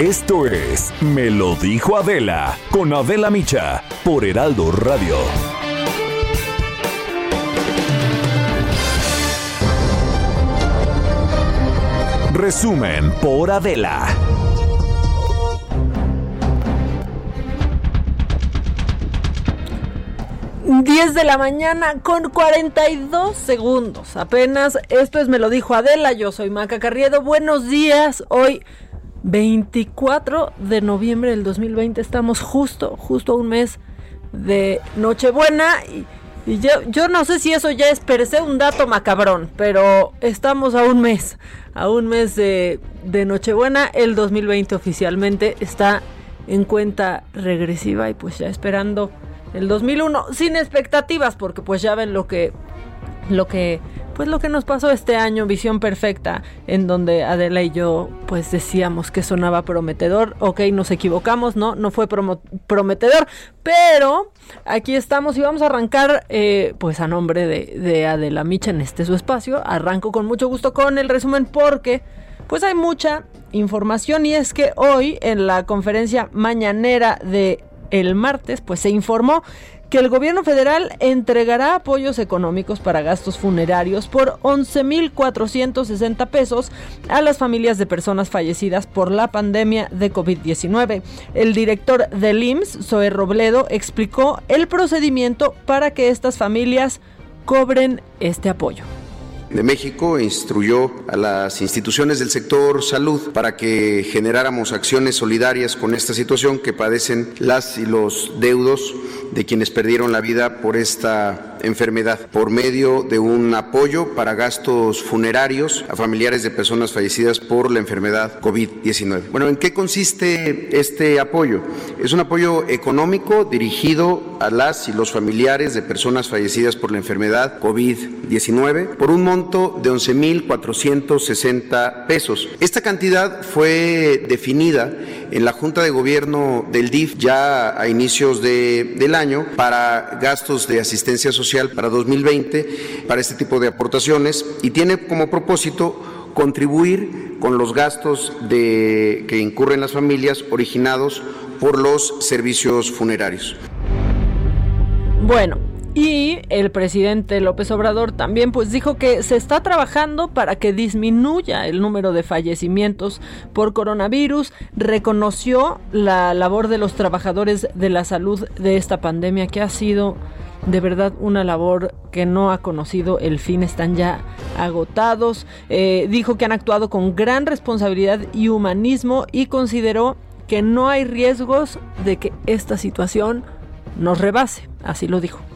Esto es Me lo dijo Adela con Adela Micha por Heraldo Radio. Resumen por Adela. Diez de la mañana con 42 segundos. Apenas, esto es Me lo dijo Adela, yo soy Maca Carriedo. Buenos días, hoy 24 de noviembre del 2020. Estamos justo, justo a un mes de Nochebuena. Y, yo, yo no sé si eso ya es per se un dato macabrón, pero estamos a un mes, a un mes de, de Nochebuena. El 2020 oficialmente está en cuenta regresiva y pues ya esperando el 2001 sin expectativas porque pues ya ven lo que lo que pues lo que nos pasó este año, Visión Perfecta, en donde Adela y yo pues decíamos que sonaba prometedor, ok, nos equivocamos, no, no fue prometedor, pero aquí estamos y vamos a arrancar eh, pues a nombre de, de Adela Micha en este su espacio, arranco con mucho gusto con el resumen porque pues hay mucha información y es que hoy en la conferencia mañanera de el martes pues se informó que el gobierno federal entregará apoyos económicos para gastos funerarios por 11.460 pesos a las familias de personas fallecidas por la pandemia de COVID-19. El director del IMSS, Zoe Robledo, explicó el procedimiento para que estas familias cobren este apoyo de México instruyó a las instituciones del sector salud para que generáramos acciones solidarias con esta situación que padecen las y los deudos de quienes perdieron la vida por esta enfermedad, por medio de un apoyo para gastos funerarios a familiares de personas fallecidas por la enfermedad COVID-19. Bueno, ¿en qué consiste este apoyo? Es un apoyo económico dirigido a las y los familiares de personas fallecidas por la enfermedad COVID-19 por un monto de 11.460 pesos. Esta cantidad fue definida en la Junta de Gobierno del DIF ya a inicios de, del año para gastos de asistencia social para 2020, para este tipo de aportaciones, y tiene como propósito contribuir con los gastos de, que incurren las familias originados por los servicios funerarios. Bueno, y el presidente López Obrador también pues dijo que se está trabajando para que disminuya el número de fallecimientos por coronavirus, reconoció la labor de los trabajadores de la salud de esta pandemia que ha sido de verdad una labor que no ha conocido. El fin, están ya agotados, eh, dijo que han actuado con gran responsabilidad y humanismo y consideró que no hay riesgos de que esta situación nos rebase, así lo dijo.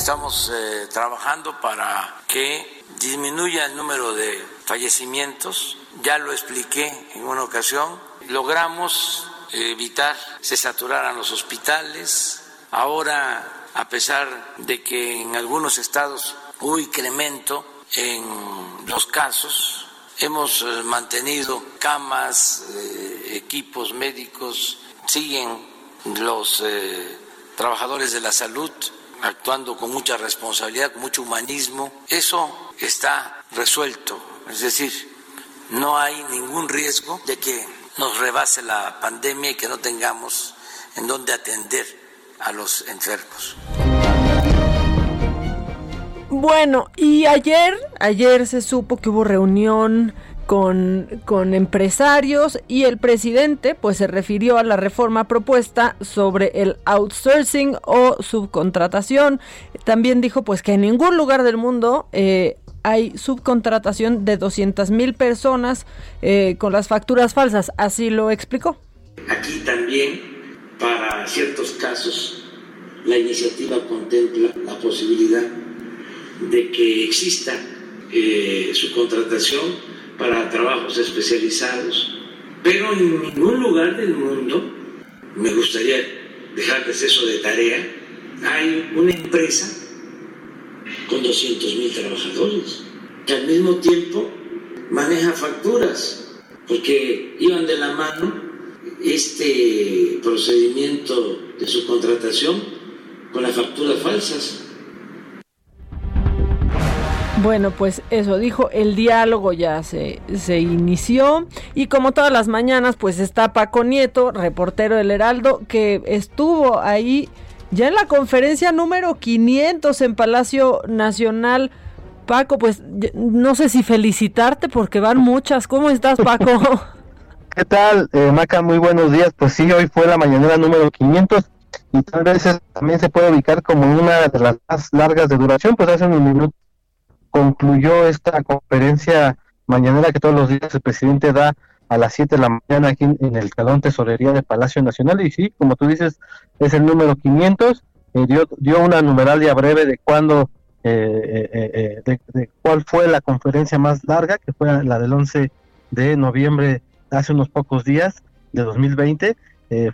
Estamos eh, trabajando para que disminuya el número de fallecimientos. Ya lo expliqué en una ocasión. Logramos evitar se saturaran los hospitales. Ahora, a pesar de que en algunos estados hubo incremento en los casos, hemos eh, mantenido camas, eh, equipos médicos, siguen los trabajadores de la salud actuando con mucha responsabilidad, con mucho humanismo. Eso está resuelto, es decir, no hay ningún riesgo de que nos rebase la pandemia y que no tengamos en dónde atender a los enfermos. Bueno, y ayer, ayer se supo que hubo reunión con, con, empresarios y el presidente pues se refirió a la reforma propuesta sobre el outsourcing o subcontratación. También dijo pues que en ningún lugar del mundo eh, hay subcontratación de 200 mil personas eh, con las facturas falsas. Así lo explicó. Aquí también, para ciertos casos, la iniciativa contempla la posibilidad de que exista eh, su contratación para trabajos especializados, pero en ningún lugar del mundo, me gustaría dejarles eso de tarea, hay una empresa con 200 mil trabajadores que al mismo tiempo maneja facturas, porque iban de la mano este procedimiento de su contratación con las facturas falsas. Bueno, pues eso dijo, el diálogo ya se, se inició y como todas las mañanas pues está Paco Nieto, reportero del Heraldo, que estuvo ahí ya en la conferencia número 500 en Palacio Nacional. Paco, pues no sé si felicitarte porque van muchas. ¿Cómo estás, Paco? ¿Qué tal, eh, Maca? Muy buenos días. Pues sí, hoy fue la mañanera número 500 y tal vez también se puede ubicar como una de las más largas de duración, pues hace un minuto concluyó esta conferencia mañanera que todos los días el presidente da a las 7 de la mañana aquí en, el Calón Tesorería de Palacio Nacional. Y sí, como tú dices, es el número 500, eh, dio, dio una numeralia breve de cuándo, eh, eh, de, de, cuál fue la conferencia más larga, que fue la del 11 de noviembre, hace unos pocos días de 2020,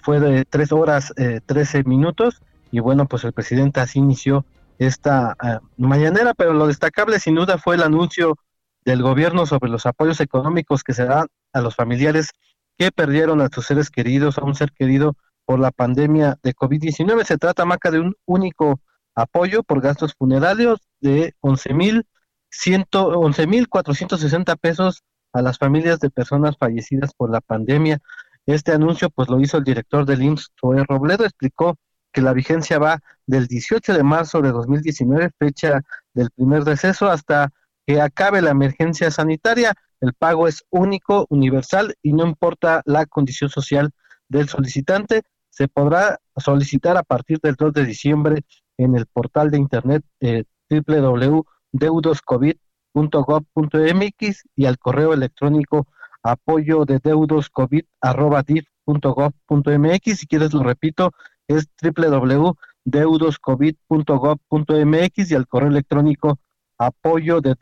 fue de 3 horas 13 minutos. Y bueno, pues el presidente así inició esta mañanera, pero lo destacable sin duda fue el anuncio del gobierno sobre los apoyos económicos que se dan a los familiares que perdieron a sus seres queridos, a un ser querido por la pandemia de COVID-19. Se trata, Maca, de un único apoyo por gastos funerarios de 11.460 pesos a las familias de personas fallecidas por la pandemia. Este anuncio pues lo hizo el director del IMSS, Zoe Robledo, explicó que la vigencia va del 18 de marzo de 2019, fecha del primer deceso, hasta que acabe la emergencia sanitaria. El pago es único, universal y no importa la condición social del solicitante. Se podrá solicitar a partir del 2 de diciembre en el portal de internet eh, www.deudoscovid.gov.mx y al correo electrónico apoyo de deudoscovid.gov.mx. Si quieres lo repito, es www.deudoscovid.gov.mx y al correo electrónico apoyo de.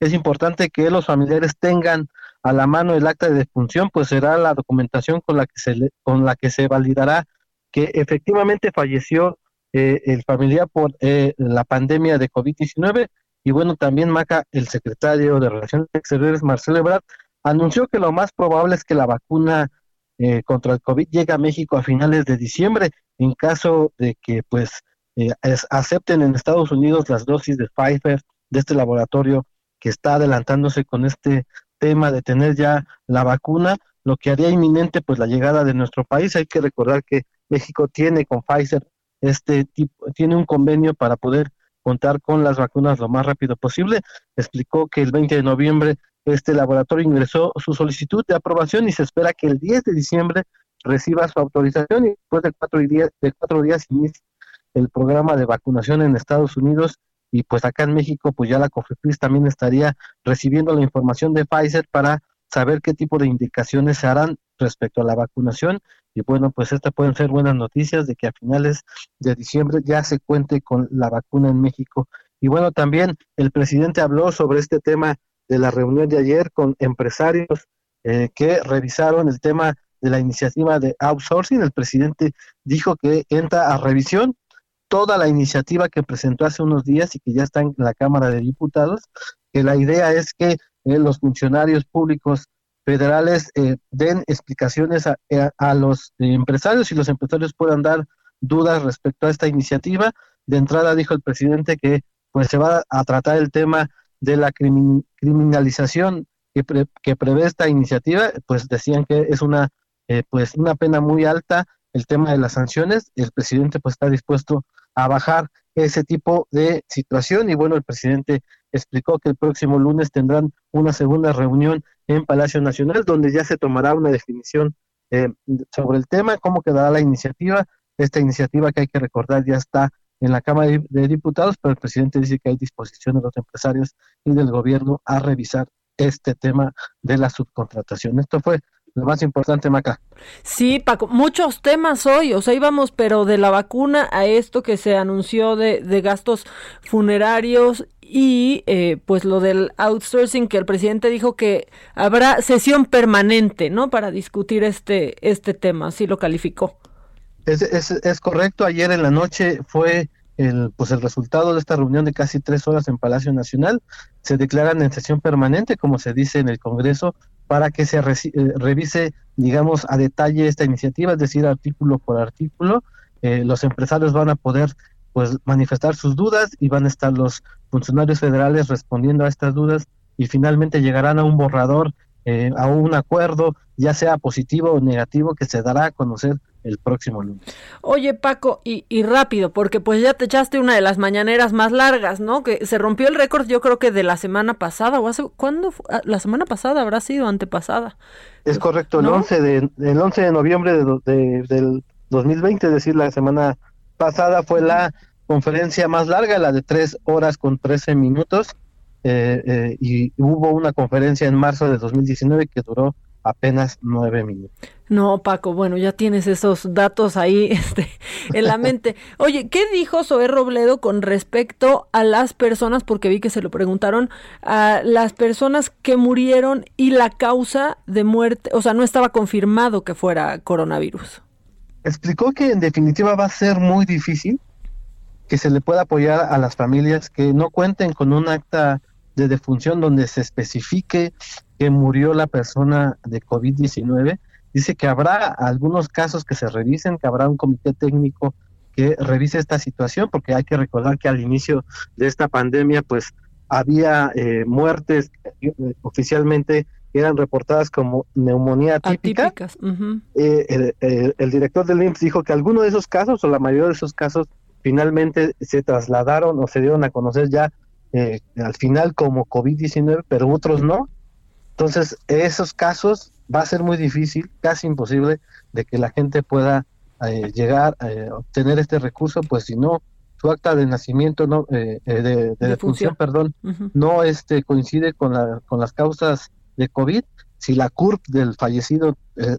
Es importante que los familiares tengan a la mano el acta de defunción, pues será la documentación con la que se, con la que se validará que efectivamente falleció eh, el familiar por eh, la pandemia de COVID-19. Y bueno, también Maca, el secretario de Relaciones Exteriores, Marcelo Ebrard, anunció que lo más probable es que la vacuna eh, contra el COVID llegue a México a finales de diciembre, en caso de que pues eh, acepten en Estados Unidos las dosis de Pfizer de este laboratorio que está adelantándose con este tema de tener ya la vacuna, lo que haría inminente pues la llegada de nuestro país. Hay que recordar que México tiene con Pfizer este tipo, tiene un convenio para poder contar con las vacunas lo más rápido posible. Explicó que el 20 de noviembre este laboratorio ingresó su solicitud de aprobación y se espera que el 10 de diciembre reciba su autorización y después de cuatro días, de cuatro días inicie el programa de vacunación en Estados Unidos y pues acá en México pues ya la COFEPRIS también estaría recibiendo la información de Pfizer para saber qué tipo de indicaciones se harán respecto a la vacunación. Y bueno pues estas pueden ser buenas noticias de que a finales de diciembre ya se cuente con la vacuna en México. Y bueno también el presidente habló sobre este tema de la reunión de ayer con empresarios eh, que revisaron el tema de la iniciativa de outsourcing el presidente dijo que entra a revisión toda la iniciativa que presentó hace unos días y que ya está en la Cámara de Diputados, que la idea es que eh, los funcionarios públicos federales eh, den explicaciones a, eh, los empresarios y los empresarios puedan dar dudas respecto a esta iniciativa. De entrada dijo el presidente que pues se va a tratar el tema de la criminalización que, que prevé esta iniciativa, pues decían que es una pues una pena muy alta el tema de las sanciones. El presidente pues está dispuesto a bajar ese tipo de situación y bueno, el presidente explicó que el próximo lunes tendrán una segunda reunión en Palacio Nacional donde ya se tomará una definición eh, sobre el tema, cómo quedará la iniciativa. Esta iniciativa que hay que recordar ya está en la Cámara de Diputados, pero el presidente dice que hay disposición de los empresarios y del gobierno a revisar este tema de la subcontratación. Esto fue lo más importante, Maca. Sí, Paco, muchos temas hoy, o sea, íbamos, pero de la vacuna a esto que se anunció de, de gastos funerarios y eh, pues lo del outsourcing que el presidente dijo que habrá sesión permanente, ¿no? Para discutir este, este tema, así lo calificó. Es, es, es correcto, ayer en la noche fue el, pues el resultado de esta reunión de casi tres horas en Palacio Nacional. Se declaran en sesión permanente, como se dice en el Congreso, para que se eh, revise, digamos, a detalle esta iniciativa, es decir, artículo por artículo. Eh, los empresarios van a poder pues manifestar sus dudas y van a estar los funcionarios federales respondiendo a estas dudas y finalmente llegarán a un borrador, eh, a un acuerdo, ya sea positivo o negativo, que se dará a conocer el próximo lunes. Oye, Paco, y, y, rápido, porque pues ya te echaste una de las mañaneras más largas, ¿no? Que se rompió el récord, yo creo que de la semana pasada, o hace, ¿cuándo? Ah, la semana pasada habrá sido antepasada. Es correcto, el, 11, de, el 11 de noviembre de, de, del 2020, es decir, la semana pasada fue la conferencia más larga, la de tres horas con 13 minutos, eh, eh, y hubo una conferencia en marzo de 2019 que duró apenas nueve minutos. No, Paco, bueno, ya tienes esos datos ahí este, en la mente. Oye, ¿qué dijo Zoé Robledo con respecto a las personas, porque vi que se lo preguntaron, a las personas que murieron y la causa de muerte, o sea, no estaba confirmado que fuera coronavirus? Explicó que en definitiva va a ser muy difícil que se le pueda apoyar a las familias que no cuenten con un acta de defunción donde se especifique que murió la persona de COVID-19. Dice que habrá algunos casos que se revisen, que habrá un comité técnico que revise esta situación, porque hay que recordar que al inicio de esta pandemia, pues había eh, muertes eh, oficialmente eran reportadas como neumonía típica. Eh, el, el, director del IMSS dijo que algunos de esos casos, o la mayoría de esos casos, finalmente se trasladaron o se dieron a conocer ya eh, al final como COVID-19, pero otros no. Entonces, esos casos va a ser muy difícil, casi imposible, de que la gente pueda eh, llegar a eh, obtener este recurso, pues si no, su acta de nacimiento, no de, de, defunción, perdón, no este coincide con, la, con las causas de COVID. Si la CURP del fallecido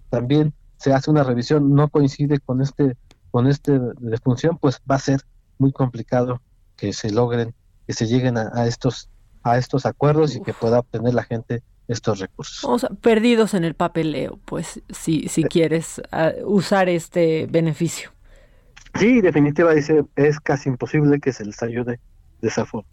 también se hace una revisión, no coincide con este con este defunción, pues va a ser muy complicado que se logren que se lleguen a, estos a estos acuerdos y que pueda obtener la gente estos recursos. O sea, perdidos en el papeleo, pues, si, si quieres ah, usar este beneficio. Sí, definitivamente es casi imposible que se les ayude de esa forma.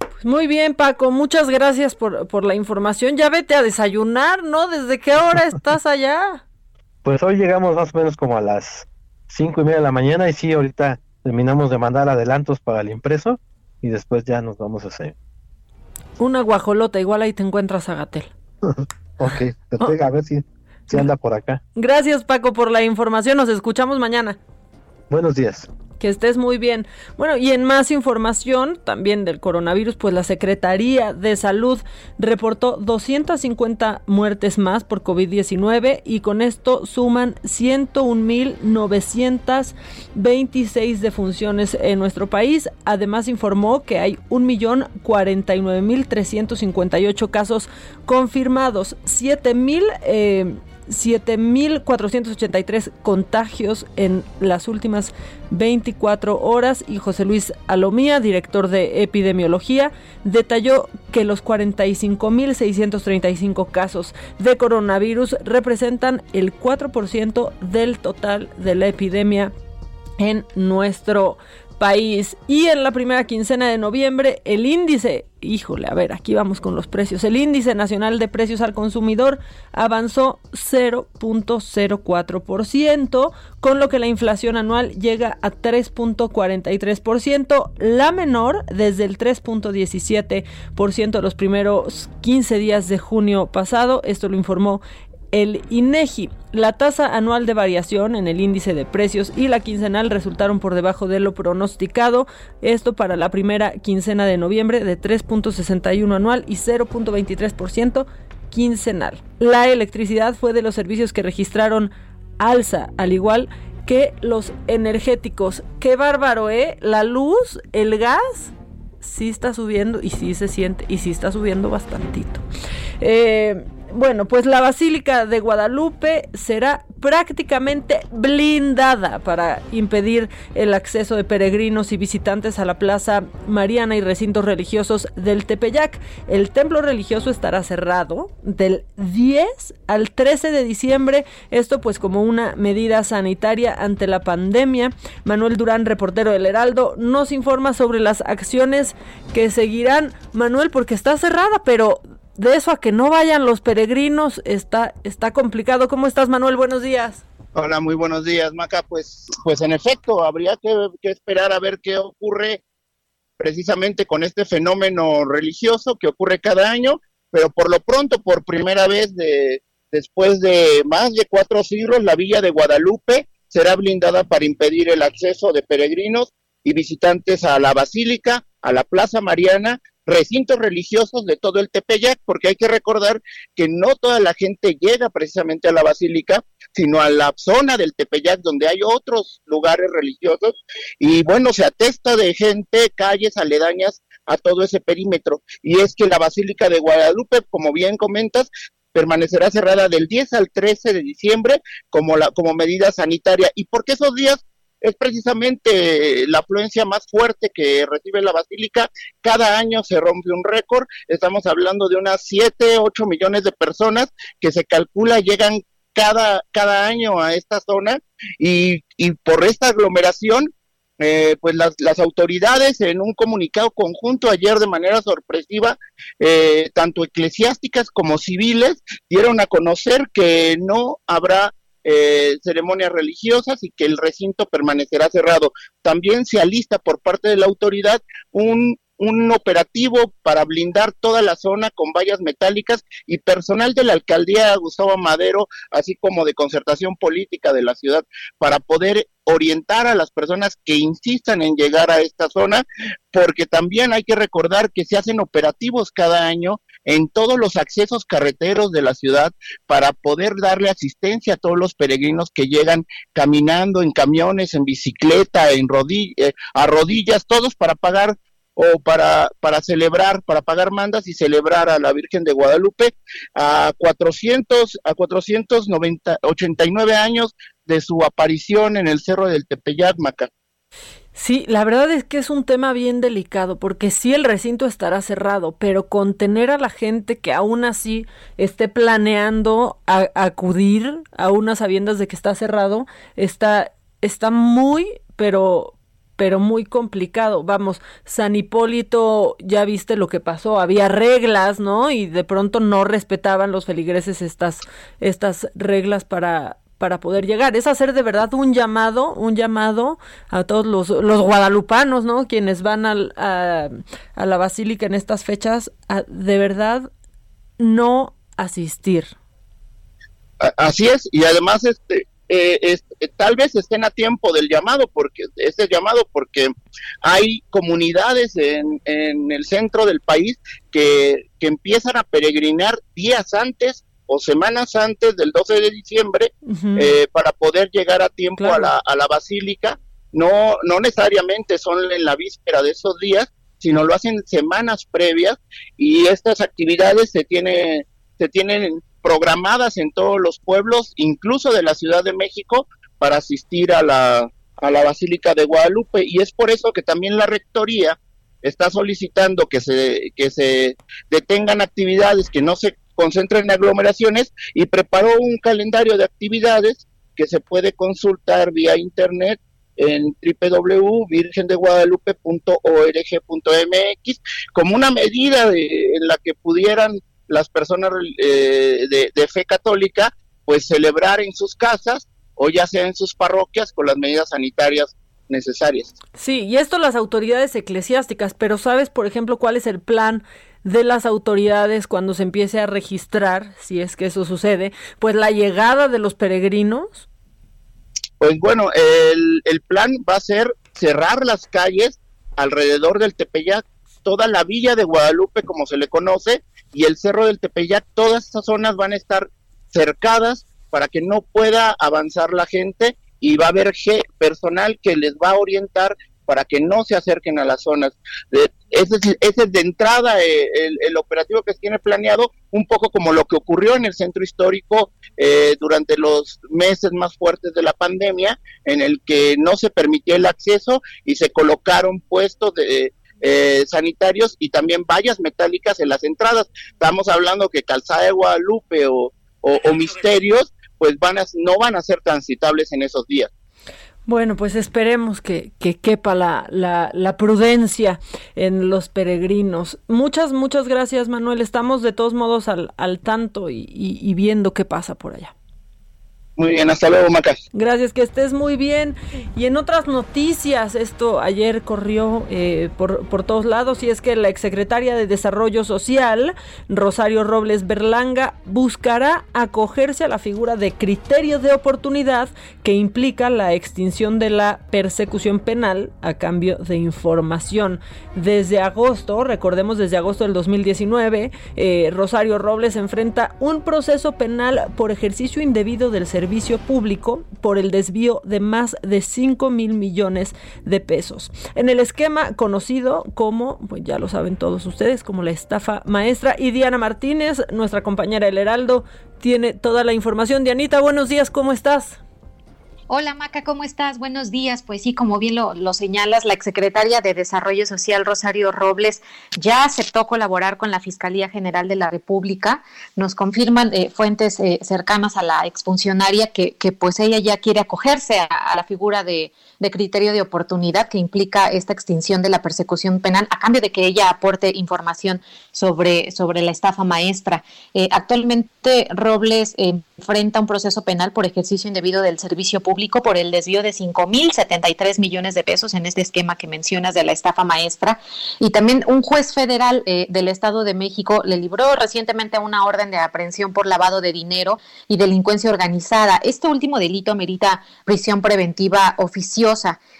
Pues muy bien, Paco, muchas gracias por, por la información. Ya vete a desayunar, ¿no? ¿Desde qué hora estás allá? Pues hoy llegamos más o menos como a las cinco y media de la mañana y sí, ahorita terminamos de mandar adelantos para el impreso y después ya nos vamos a hacer. Una guajolota, igual ahí te encuentras a Gatel. ok, te a ver si, si anda por acá. Gracias Paco por la información, nos escuchamos mañana. Buenos días. Que estés muy bien. Bueno, y en más información también del coronavirus, pues la Secretaría de Salud reportó 250 muertes más por COVID-19 y con esto suman 101.926 defunciones en nuestro país. Además informó que hay 1.049.358 casos confirmados, 7.000 eh, 7.483 contagios en las últimas 24 horas. Y José Luis Alomía, director de epidemiología, detalló que los 45.635 casos de coronavirus representan el 4% del total de la epidemia en nuestro país. Y en la primera quincena de noviembre, el índice, híjole, a ver, aquí vamos con los precios. El índice nacional de precios al consumidor avanzó 0.04%, con lo que la inflación anual llega a 3.43%, la menor desde el 3.17% de los primeros 15 días de junio pasado. Esto lo informó el INEGI. La tasa anual de variación en el índice de precios y la quincenal resultaron por debajo de lo pronosticado. Esto para la primera quincena de noviembre de 3.61 anual y 0.23% quincenal. La electricidad fue de los servicios que registraron alza, al igual que los energéticos. Qué bárbaro, ¿eh? La luz, el gas, sí está subiendo y sí se siente y sí está subiendo bastantito. Eh, bueno, pues la Basílica de Guadalupe será prácticamente blindada para impedir el acceso de peregrinos y visitantes a la Plaza Mariana y recintos religiosos del Tepeyac. El templo religioso estará cerrado del 10 al 13 de diciembre, esto pues como una medida sanitaria ante la pandemia. Manuel Durán, reportero del Heraldo, nos informa sobre las acciones que seguirán. Manuel, porque está cerrada, pero de eso a que no vayan los peregrinos está, está complicado. ¿Cómo estás, Manuel? Buenos días. Hola, muy buenos días, Maca. Pues, pues en efecto, habría que, esperar a ver qué ocurre precisamente con este fenómeno religioso que ocurre cada año, pero por lo pronto, por primera vez de, después de más de cuatro siglos, la villa de Guadalupe será blindada para impedir el acceso de peregrinos y visitantes a la basílica, a la Plaza Mariana recintos religiosos de todo el Tepeyac, porque hay que recordar que no toda la gente llega precisamente a la basílica, sino a la zona del Tepeyac donde hay otros lugares religiosos y bueno, se atesta de gente, calles aledañas a todo ese perímetro. Y es que la Basílica de Guadalupe, como bien comentas, permanecerá cerrada del 10 al 13 de diciembre como la como medida sanitaria. ¿Y por qué esos días? Es precisamente la afluencia más fuerte que recibe la basílica. Cada año se rompe un récord. Estamos hablando de unas 7, 8 millones de personas que se calcula llegan cada, cada año a esta zona y, y por esta aglomeración eh, pues las, las, autoridades en un comunicado conjunto ayer de manera sorpresiva, eh, tanto eclesiásticas como civiles, dieron a conocer que no habrá eh, ceremonias religiosas y que el recinto permanecerá cerrado. También se alista por parte de la autoridad un, un operativo para blindar toda la zona con vallas metálicas y personal de la alcaldía Gustavo Madero, así como de concertación política de la ciudad, para poder orientar a las personas que insistan en llegar a esta zona, porque también hay que recordar que se hacen operativos cada año en todos los accesos carreteros de la ciudad para poder darle asistencia a todos los peregrinos que llegan caminando en camiones, en bicicleta, en rodillas, eh, a rodillas, todos para pagar o para, para celebrar, para pagar mandas y celebrar a la Virgen de Guadalupe a 400, a 489 años de su aparición en el Cerro del Tepeyac, Maca. Sí, la verdad es que es un tema bien delicado, porque sí el recinto estará cerrado, pero contener a la gente que aún así esté planeando acudir a unas sabiendas de que está cerrado, está, está muy, pero pero muy complicado. Vamos, San Hipólito, ya viste lo que pasó, había reglas, ¿no? Y de pronto no respetaban los feligreses estas, estas reglas para, para poder llegar. Es hacer de verdad un llamado, un llamado a todos los, los guadalupanos, ¿no? Quienes van al, a, la basílica en estas fechas, a de verdad no asistir. Así es, y además este eh, eh, tal vez estén a tiempo del llamado, porque este llamado, porque hay comunidades en, en el centro del país que, que empiezan a peregrinar días antes o semanas antes del 12 de diciembre eh, para poder llegar a tiempo a, la, a la basílica. No, no necesariamente son en la víspera de esos días, sino lo hacen semanas previas y estas actividades se tienen se tienen programadas en todos los pueblos, incluso de la Ciudad de México, para asistir a la, a la Basílica de Guadalupe. Y es por eso que también la Rectoría está solicitando que se, que se detengan actividades, que no se concentren en aglomeraciones y preparó un calendario de actividades que se puede consultar vía internet en www.virgendeguadalupe.org.mx como una medida de, en la que pudieran las personas eh, de, fe católica pues celebrar en sus casas o ya sea en sus parroquias con las medidas sanitarias necesarias. Sí, y esto las autoridades eclesiásticas, pero ¿sabes, por ejemplo, cuál es el plan de las autoridades cuando se empiece a registrar, si es que eso sucede, pues la llegada de los peregrinos? Pues bueno, el, el plan va a ser cerrar las calles alrededor del Tepeyac, toda la villa de Guadalupe, como se le conoce, y el Cerro del Tepeyac, todas estas zonas van a estar cercadas para que no pueda avanzar la gente y va a haber personal que les va a orientar para que no se acerquen a las zonas. De, ese, es, de entrada eh, el, operativo que se tiene planeado, un poco como lo que ocurrió en el centro histórico eh, durante los meses más fuertes de la pandemia, en el que no se permitió el acceso y se colocaron puestos de, eh, sanitarios y también vallas metálicas en las entradas. Estamos hablando que Calzada de Guadalupe o, o, Misterios, pues van a, no van a ser transitables en esos días. Bueno, pues esperemos que, que quepa la, la, la, prudencia en los peregrinos. Muchas, muchas gracias, Manuel. Estamos de todos modos al, al tanto y, y viendo qué pasa por allá. Muy bien, hasta luego, Macas. Gracias, que estés muy bien. Y en otras noticias, esto ayer corrió eh, por, por, todos lados, y es que la exsecretaria de Desarrollo Social, Rosario Robles Berlanga, buscará acogerse a la figura de criterio de oportunidad que implica la extinción de la persecución penal a cambio de información. Desde agosto, recordemos desde agosto del 2019, eh, Rosario Robles enfrenta un proceso penal por ejercicio indebido del servicio servicio público por el desvío de más de 5 mil millones de pesos. En el esquema conocido como, pues ya lo saben todos ustedes, como la estafa maestra. Y Diana Martínez, nuestra compañera El Heraldo, tiene toda la información. Dianita, buenos días, ¿cómo estás? Hola Maca, ¿cómo estás? Buenos días. Pues sí, como bien lo, lo, señalas, la exsecretaria de Desarrollo Social, Rosario Robles, ya aceptó colaborar con la Fiscalía General de la República. Nos confirman eh, fuentes eh, cercanas a la exfuncionaria que, que pues ella ya quiere acogerse a la figura de de criterio de oportunidad que implica esta extinción de la persecución penal a cambio de que ella aporte información sobre, sobre la estafa maestra. Eh, actualmente Robles enfrenta un proceso penal por ejercicio indebido del servicio público por el desvío de 5.073 millones de pesos en este esquema que mencionas de la estafa maestra. Y también un juez federal eh, del Estado de México le libró recientemente una orden de aprehensión por lavado de dinero y delincuencia organizada. Este último delito merita prisión preventiva oficiosa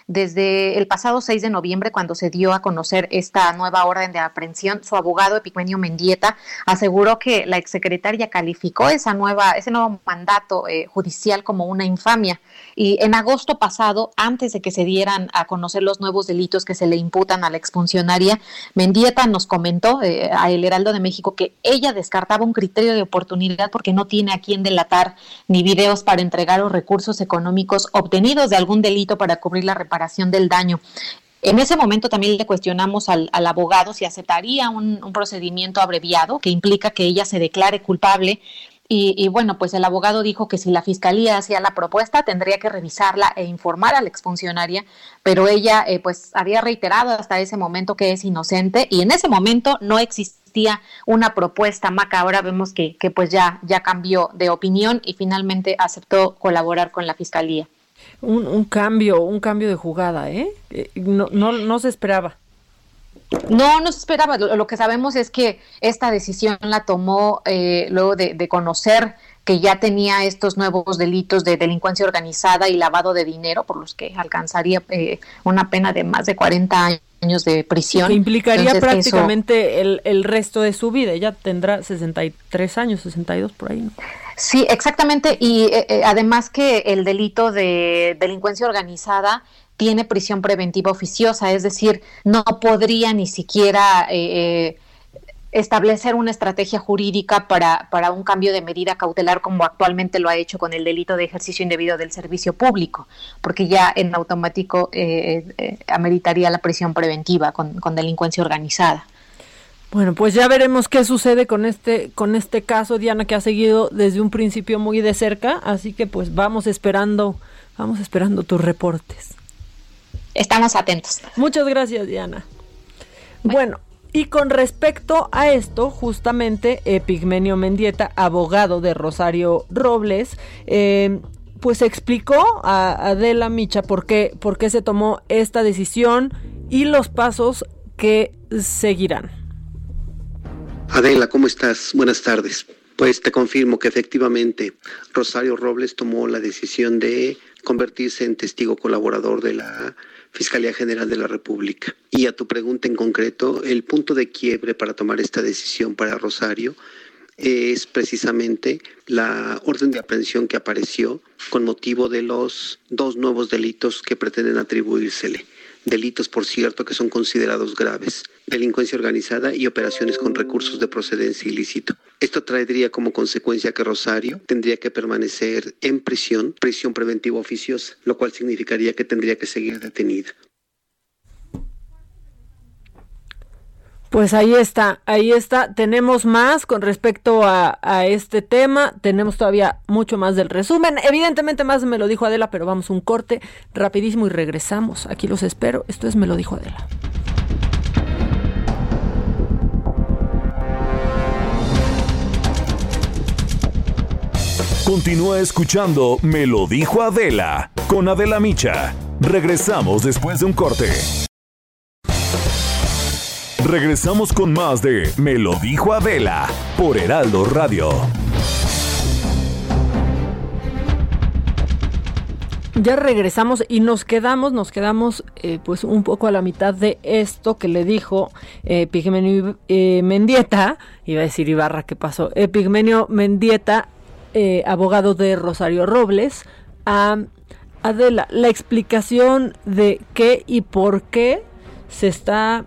desde el pasado 6 de noviembre, cuando se dio a conocer esta nueva orden de aprehensión, su abogado Epigmenio Mendieta aseguró que la exsecretaria calificó esa nueva, ese nuevo mandato eh, judicial como una infamia. Y en agosto pasado, antes de que se dieran a conocer los nuevos delitos que se le imputan a la exfuncionaria, Mendieta nos comentó eh, a El Heraldo de México que ella descartaba un criterio de oportunidad porque no tiene a quién delatar ni videos para entregar los recursos económicos obtenidos de algún delito para cubrir la reparación del daño. En ese momento también le cuestionamos al, abogado si aceptaría un, procedimiento abreviado que implica que ella se declare culpable. Y, bueno, pues el abogado dijo que si la fiscalía hacía la propuesta tendría que revisarla e informar a la exfuncionaria, pero ella eh, pues había reiterado hasta ese momento que es inocente y en ese momento no existía una propuesta. Maca ahora vemos que, que pues ya, ya cambió de opinión y finalmente aceptó colaborar con la fiscalía un, un cambio, un cambio de jugada, ¿eh? eh no, no, no se esperaba. No, no se esperaba. Lo, que sabemos es que esta decisión la tomó eh, luego de, conocer que ya tenía estos nuevos delitos de delincuencia organizada y lavado de dinero, por los que alcanzaría eh, una pena de más de 40 años de prisión. Que implicaría prácticamente el, el, resto de su vida. Ella tendrá 63 años, 62 por ahí. ¿no? Sí, exactamente. Y eh, eh, además que el delito de delincuencia organizada tiene prisión preventiva oficiosa, es decir, no podría ni siquiera eh, establecer una estrategia jurídica para, para un cambio de medida cautelar como actualmente lo ha hecho con el delito de ejercicio indebido del servicio público, porque ya en automático ameritaría la prisión preventiva con, con delincuencia organizada. Bueno, pues ya veremos qué sucede con este con este caso Diana que ha seguido desde un principio muy de cerca, así que pues vamos esperando vamos esperando tus reportes. Estamos atentos. Muchas gracias, Diana. Bueno, y con respecto a esto, justamente Epigmenio Mendieta, abogado de Rosario Robles, eh, pues explicó a Adela Micha por qué, por qué se tomó esta decisión y los pasos que seguirán. Adela, ¿cómo estás? Buenas tardes. Pues te confirmo que efectivamente Rosario Robles tomó la decisión de convertirse en testigo colaborador de la Fiscalía General de la República. Y a tu pregunta en concreto, el punto de quiebre para tomar esta decisión para Rosario es precisamente la orden de aprehensión que apareció con motivo de los dos nuevos delitos que pretenden atribuírsele delitos, por cierto, que son considerados graves, delincuencia organizada y operaciones con recursos de procedencia ilícito. Esto traería como consecuencia que Rosario tendría que permanecer en prisión, prisión preventiva oficiosa, lo cual significaría que tendría que seguir detenida. Pues ahí está, ahí está. Tenemos más con respecto a, este tema. Tenemos todavía mucho más del resumen. Evidentemente más me lo dijo Adela, pero vamos un corte rapidísimo y regresamos. Aquí los espero. Esto es Me lo dijo Adela. Continúa escuchando Me lo dijo Adela con Adela Micha. Regresamos después de un corte. Regresamos con más de Me lo dijo Adela por Heraldo Radio. Ya regresamos y nos quedamos, nos quedamos eh, pues un poco a la mitad de esto que le dijo eh, Pigmenio eh, Mendieta, iba a decir Ibarra, ¿qué pasó? Pigmenio Mendieta, abogado de Rosario Robles, a Adela, la explicación de qué y por qué se está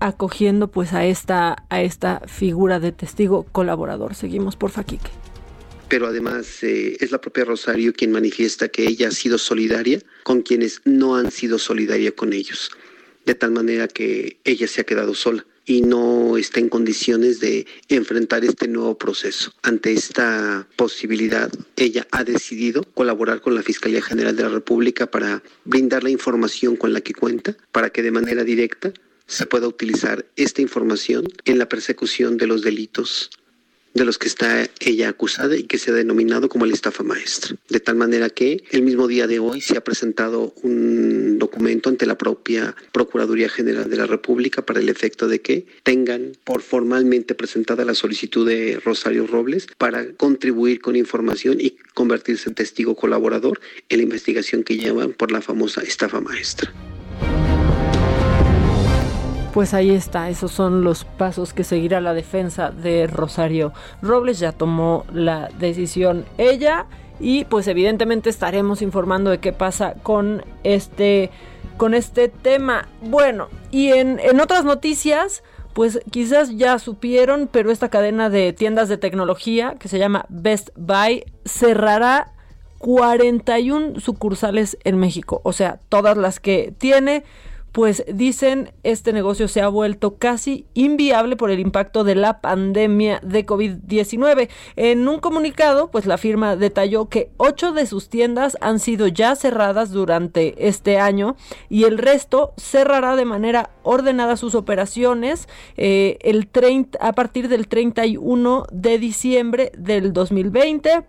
acogiendo pues a esta, a esta figura de testigo colaborador. Seguimos, por Faquique. Pero además eh, es la propia Rosario quien manifiesta que ella ha sido solidaria con quienes no han sido solidaria con ellos, de tal manera que ella se ha quedado sola y no está en condiciones de enfrentar este nuevo proceso. Ante esta posibilidad, ella ha decidido colaborar con la Fiscalía General de la República para brindar la información con la que cuenta, para que de manera directa se pueda utilizar esta información en la persecución de los delitos de los que está ella acusada y que se ha denominado como la estafa maestra. De tal manera que el mismo día de hoy se ha presentado un documento ante la propia Procuraduría General de la República para el efecto de que tengan por formalmente presentada la solicitud de Rosario Robles para contribuir con información y convertirse en testigo colaborador en la investigación que llevan por la famosa estafa maestra. Pues ahí está, esos son los pasos que seguirá la defensa de Rosario Robles. Ya tomó la decisión ella y pues evidentemente estaremos informando de qué pasa con este, con este tema. Bueno, y en, en otras noticias, pues quizás ya supieron, pero esta cadena de tiendas de tecnología que se llama Best Buy cerrará 41 sucursales en México, o sea, todas las que tiene pues dicen este negocio se ha vuelto casi inviable por el impacto de la pandemia de COVID-19. En un comunicado, pues la firma detalló que ocho de sus tiendas han sido ya cerradas durante este año y el resto cerrará de manera ordenada sus operaciones eh, el 30, a partir del 31 de diciembre del 2020.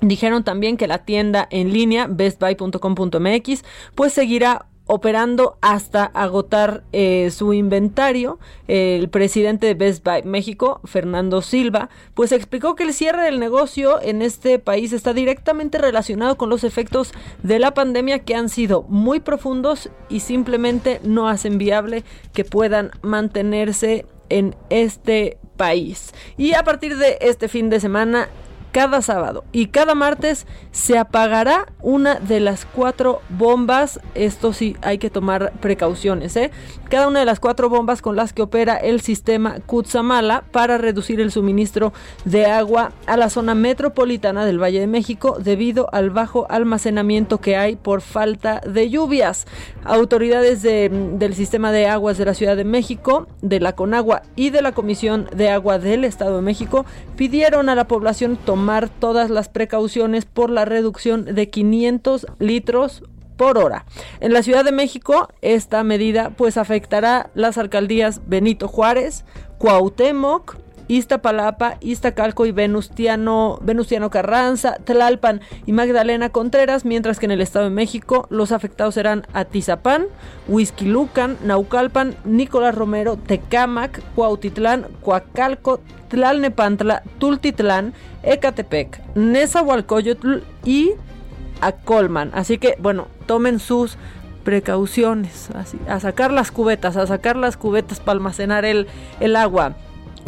Dijeron también que la tienda en línea bestbuy.com.mx pues seguirá operando hasta agotar eh, su inventario. El presidente de Best Buy México, Fernando Silva, pues explicó que el cierre del negocio en este país está directamente relacionado con los efectos de la pandemia que han sido muy profundos y simplemente no hacen viable que puedan mantenerse en este país. Y a partir de este fin de semana cada sábado y cada martes se apagará una de las cuatro bombas. Esto sí, hay que tomar precauciones. ¿eh? Cada una de las cuatro bombas con las que opera el sistema Kutsamala para reducir el suministro de agua a la zona metropolitana del Valle de México debido al bajo almacenamiento que hay por falta de lluvias. Autoridades del sistema de aguas de la Ciudad de México, de la Conagua y de la Comisión de Agua del Estado de México pidieron a la población tomar tomar todas las precauciones por la reducción de 500 litros por hora. En la Ciudad de México, esta medida pues afectará las alcaldías Benito Juárez, Cuauhtémoc, Iztapalapa, Iztacalco y Venustiano, Venustiano Carranza, Tlalpan y Magdalena Contreras, mientras que en el Estado de México los afectados serán Atizapán, Huizquilucan, Naucalpan, Nicolás Romero, Tecámac, Cuautitlán, Coacalco, Tlalnepantla, Tultitlán, Ecatepec, Nezahualcóyotl y Acolman. Así que, bueno, tomen sus precauciones, así, a sacar las cubetas, a sacar las cubetas para almacenar el, el agua.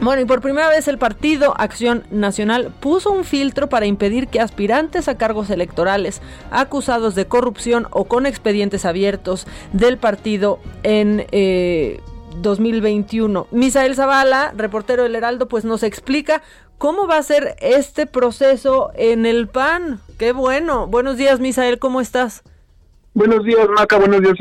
Bueno, y por primera vez el Partido Acción Nacional puso un filtro para impedir que aspirantes a cargos electorales acusados de corrupción o con expedientes abiertos del partido en... Eh, 2021. Misael Zavala, reportero del Heraldo, pues nos explica cómo va a ser este proceso en el PAN. Qué bueno. Buenos días, Misael, ¿cómo estás? Buenos días, Maca. Buenos días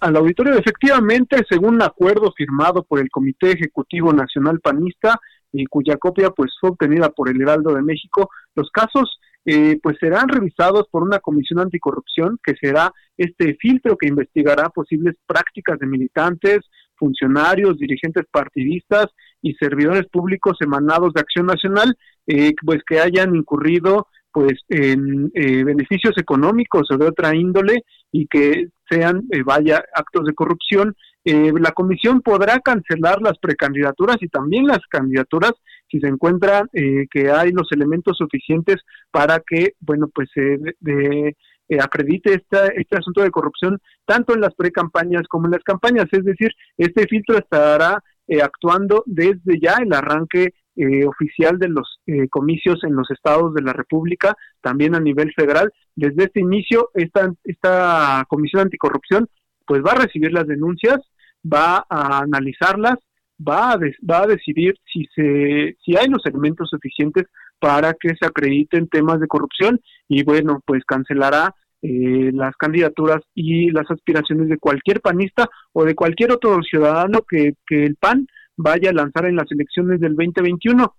al, auditorio. Efectivamente, según un acuerdo firmado por el Comité Ejecutivo Nacional Panista y cuya copia pues fue obtenida por el Heraldo de México, los casos eh, pues serán revisados por una comisión anticorrupción que será este filtro que investigará posibles prácticas de militantes, funcionarios, dirigentes partidistas y servidores públicos emanados de Acción Nacional, eh, pues que hayan incurrido pues en eh, beneficios económicos o de otra índole y que sean eh, vaya actos de corrupción la comisión podrá cancelar las precandidaturas y también las candidaturas si se encuentra que hay los elementos suficientes para que bueno pues se de, eh, acredite esta, este asunto de corrupción tanto en las precampañas como en las campañas. Es decir, este filtro estará eh, actuando desde ya el arranque eh, oficial de los comicios en los estados de la República, también a nivel federal. Desde este inicio, esta, esta comisión anticorrupción pues va a recibir las denuncias, va a analizarlas, va a, va a decidir si, se, si hay los elementos suficientes para que se acrediten temas de corrupción y bueno, pues cancelará eh, las candidaturas y las aspiraciones de cualquier panista o de cualquier otro ciudadano que, que el PAN vaya a lanzar en las elecciones del 2021.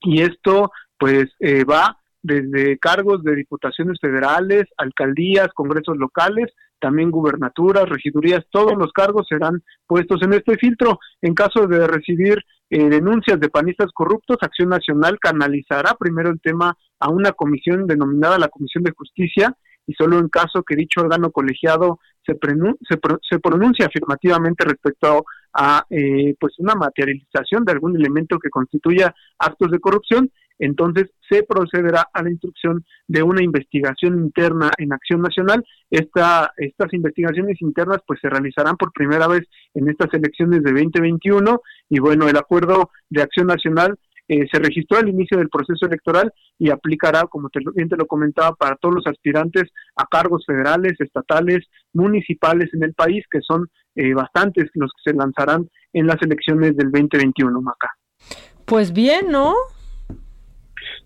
Y esto pues eh, va desde cargos de diputaciones federales, alcaldías, congresos locales, también gubernaturas, regidurías, todos los cargos serán puestos en este filtro. En caso de recibir eh, denuncias de panistas corruptos, Acción Nacional canalizará primero el tema a una comisión denominada la Comisión de Justicia y solo en caso que dicho órgano colegiado se, se, se pronuncie afirmativamente respecto a eh, pues una materialización de algún elemento que constituya actos de corrupción, entonces se procederá a la instrucción de una investigación interna en Acción Nacional. Esta, estas investigaciones internas pues se realizarán por primera vez en estas elecciones de 2021 y bueno, el acuerdo de Acción Nacional eh, se registró al inicio del proceso electoral y aplicará, como te, bien te lo comentaba, para todos los aspirantes a cargos federales, estatales, municipales en el país, que son eh, bastantes los que se lanzarán en las elecciones del 2021, Maca. Pues bien, ¿no?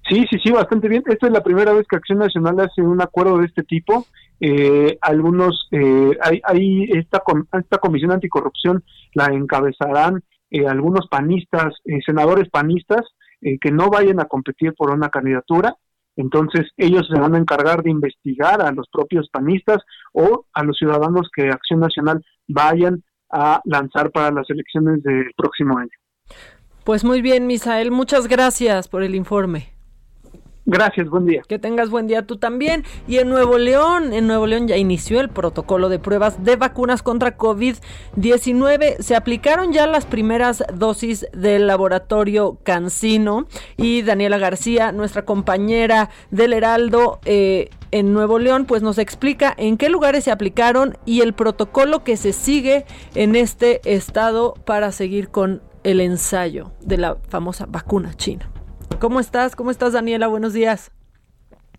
Sí, sí, sí, bastante bien. Esta es la primera vez que Acción Nacional hace un acuerdo de este tipo. Eh, algunos, eh, hay, hay esta, esta comisión anticorrupción la encabezarán eh, algunos panistas, eh, senadores panistas, eh, que no vayan a competir por una candidatura. Entonces ellos se van a encargar de investigar a los propios panistas o a los ciudadanos que Acción Nacional vayan a lanzar para las elecciones del próximo año. Pues muy bien, Misael, muchas gracias por el informe. Gracias, buen día. Que tengas buen día tú también. Y en Nuevo León, en Nuevo León ya inició el protocolo de pruebas de vacunas contra COVID-19. Se aplicaron ya las primeras dosis del laboratorio Cancino y Daniela García, nuestra compañera del Heraldo eh, en Nuevo León, pues nos explica en qué lugares se aplicaron y el protocolo que se sigue en este estado para seguir con el ensayo de la famosa vacuna china. ¿Cómo estás? ¿Cómo estás, Daniela? Buenos días.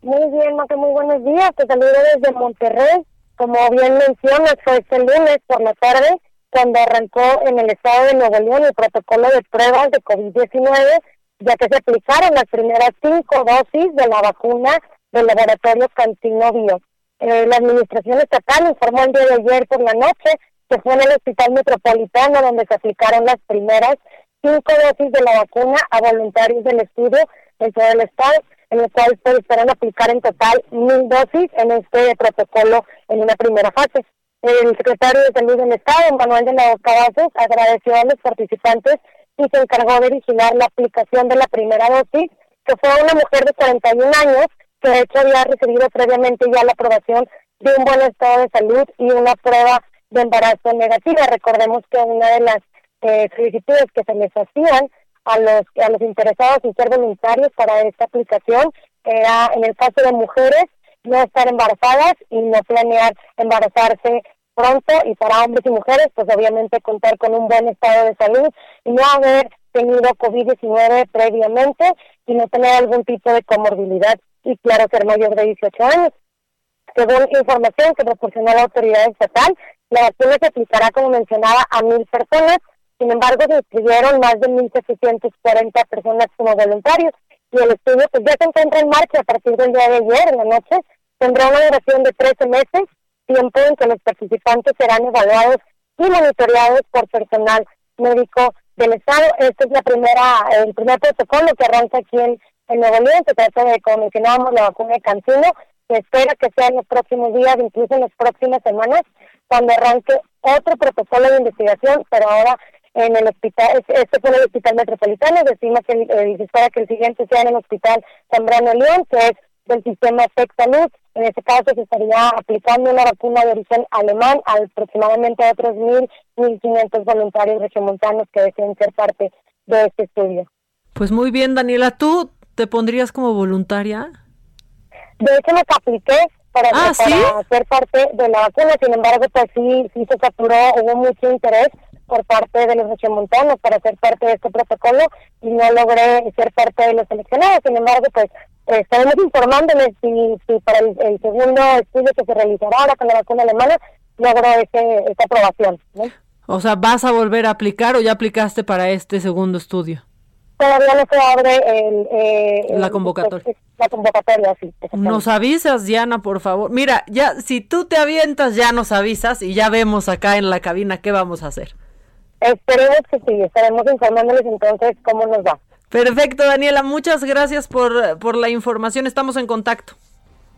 Muy bien, Maca, muy buenos días. Te saludo desde Monterrey. Como bien mencionas, fue este lunes por la tarde cuando arrancó en el estado de Nuevo León el protocolo de pruebas de COVID-19, ya que se aplicaron las primeras cinco dosis de la vacuna del laboratorio Cantino Bio. Eh, la administración estatal informó el día de ayer por la noche que fue en el Hospital Metropolitano donde se aplicaron las primeras cinco dosis de la vacuna a voluntarios del estudio dentro del Estado, en el cual se esperan aplicar en total mil dosis en este protocolo en una primera fase. El secretario de Salud del Estado, Manuel de la Cavazos, agradeció a los participantes y se encargó de vigilar la aplicación de la primera dosis, que fue una mujer de 41 años, que de hecho había recibido previamente ya la aprobación de un buen estado de salud y una prueba de embarazo negativa. Recordemos que una de las eh, solicitudes que se les hacían a los a los interesados en ser voluntarios para esta aplicación era en el caso de mujeres no estar embarazadas y no planear embarazarse pronto y para hombres y mujeres pues obviamente contar con un buen estado de salud y no haber tenido COVID-19 previamente y no tener algún tipo de comorbilidad y claro ser mayor de 18 años. Según información que proporcionó la autoridad estatal, la vacuna se aplicará, como mencionaba, a mil personas. Sin embargo, se inscribieron más de 1.740 personas como voluntarios y el estudio pues ya se encuentra en marcha a partir del día de ayer en la noche. Tendrá una duración de 13 meses, tiempo en que los participantes serán evaluados y monitoreados por personal médico del Estado. Este es la primera, el primer protocolo que arranca aquí en, Nuevo León. Se trata de, como mencionábamos, la vacuna de Cancino. Se espera que sea en los próximos días, incluso en las próximas semanas, cuando arranque otro protocolo de investigación, pero ahora en el hospital, este fue el hospital metropolitano, decimos que el, que el siguiente sea en el hospital Zambrano León, que es del sistema Tech Salud. En este caso se estaría aplicando una vacuna de origen alemán a aproximadamente otros mil, mil quinientos voluntarios regiomontanos que deseen ser parte de este estudio. Pues muy bien, Daniela, ¿tú te pondrías como voluntaria? De hecho, me apliqué para, ah, para ser parte de la vacuna, sin embargo, pues sí, sí se saturó, hubo mucho interés por parte de los regiomontanos para ser parte de este protocolo y no logré ser parte de los seleccionados. Sin embargo, pues eh, estaremos informándoles si, si para el, segundo estudio que se realizará ahora con la vacuna alemana logro ese, esa aprobación. O sea, ¿vas a volver a aplicar o ya aplicaste para este segundo estudio? Todavía no se abre el, eh, la convocatoria. la convocatoria, sí. Nos avisas, Diana, por favor. Mira, ya si tú te avientas, ya nos avisas y ya vemos acá en la cabina qué vamos a hacer. Esperemos que sí, estaremos informándoles entonces cómo nos va. Perfecto, Daniela, muchas gracias por, por la información. Estamos en contacto.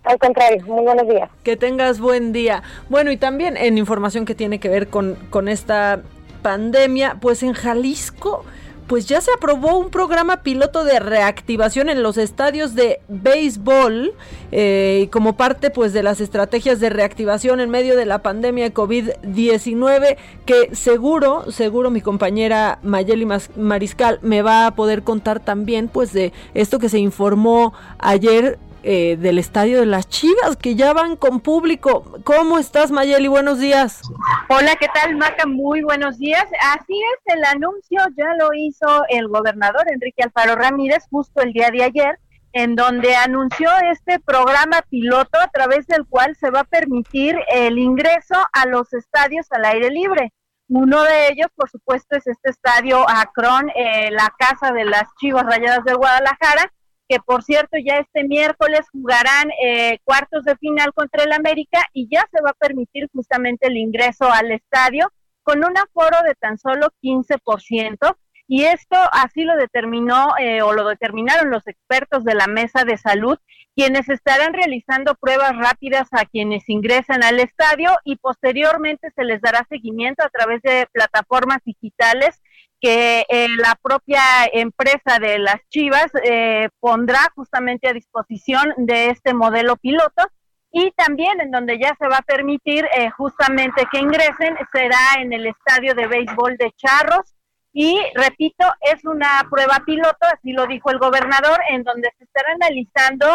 Al contrario, muy buenos días. Que tengas buen día. Bueno, y también en información que tiene que ver con, con esta pandemia, pues en Jalisco pues ya se aprobó un programa piloto de reactivación en los estadios de béisbol eh, como parte pues de las estrategias de reactivación en medio de la pandemia de COVID-19 que seguro, seguro mi compañera Mayeli Mariscal me va a poder contar también pues de esto que se informó ayer eh, del estadio de las Chivas, que ya van con público. ¿Cómo estás, Mayeli? Buenos días. Hola, ¿qué tal, Maca? Muy buenos días. Así es, el anuncio ya lo hizo el gobernador Enrique Alfaro Ramírez justo el día de ayer, en donde anunció este programa piloto a través del cual se va a permitir el ingreso a los estadios al aire libre. Uno de ellos, por supuesto, es este estadio Acron, eh, la casa de las Chivas Rayadas de Guadalajara, que por cierto ya este miércoles jugarán eh, cuartos de final contra el América y ya se va a permitir justamente el ingreso al estadio con un aforo de tan solo 15%. Y esto así lo determinó eh, o lo determinaron los expertos de la mesa de salud, quienes estarán realizando pruebas rápidas a quienes ingresan al estadio y posteriormente se les dará seguimiento a través de plataformas digitales que eh, la propia empresa de las Chivas eh, pondrá justamente a disposición de este modelo piloto y también en donde ya se va a permitir eh, justamente que ingresen será en el estadio de béisbol de Charros. Y repito, es una prueba piloto, así lo dijo el gobernador, en donde se estará analizando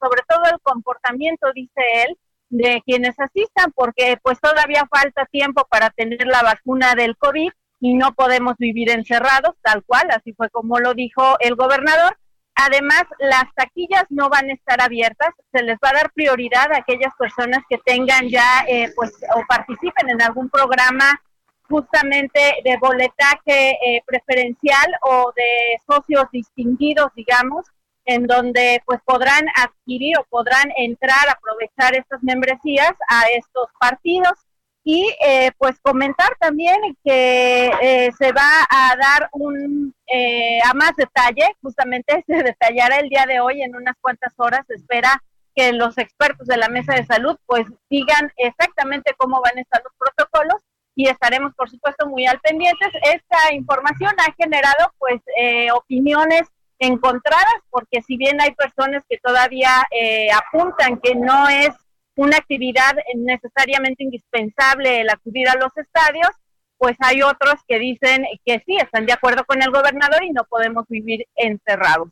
sobre todo el comportamiento, dice él, de quienes asistan, porque pues todavía falta tiempo para tener la vacuna del COVID no podemos vivir encerrados, tal cual, así fue como lo dijo el gobernador. Además, las taquillas no van a estar abiertas, se les va a dar prioridad a aquellas personas que tengan ya, eh, pues, o participen en algún programa justamente de boletaje eh, preferencial o de socios distinguidos, digamos, en donde pues podrán adquirir o podrán entrar, aprovechar estas membresías a estos partidos y eh, pues comentar también que eh, se va a dar un eh, a más detalle, justamente se detallará el día de hoy en unas cuantas horas, se espera que los expertos de la mesa de salud pues digan exactamente cómo van a estar los protocolos y estaremos por supuesto muy al pendientes. Esta información ha generado pues opiniones encontradas porque si bien hay personas que todavía apuntan que no es una actividad necesariamente indispensable el acudir a los estadios, pues hay otros que dicen que sí, están de acuerdo con el gobernador y no podemos vivir encerrados.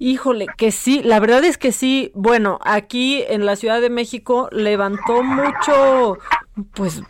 Híjole, que sí, la verdad es que sí. Bueno, aquí en la Ciudad de México levantó mucho, pues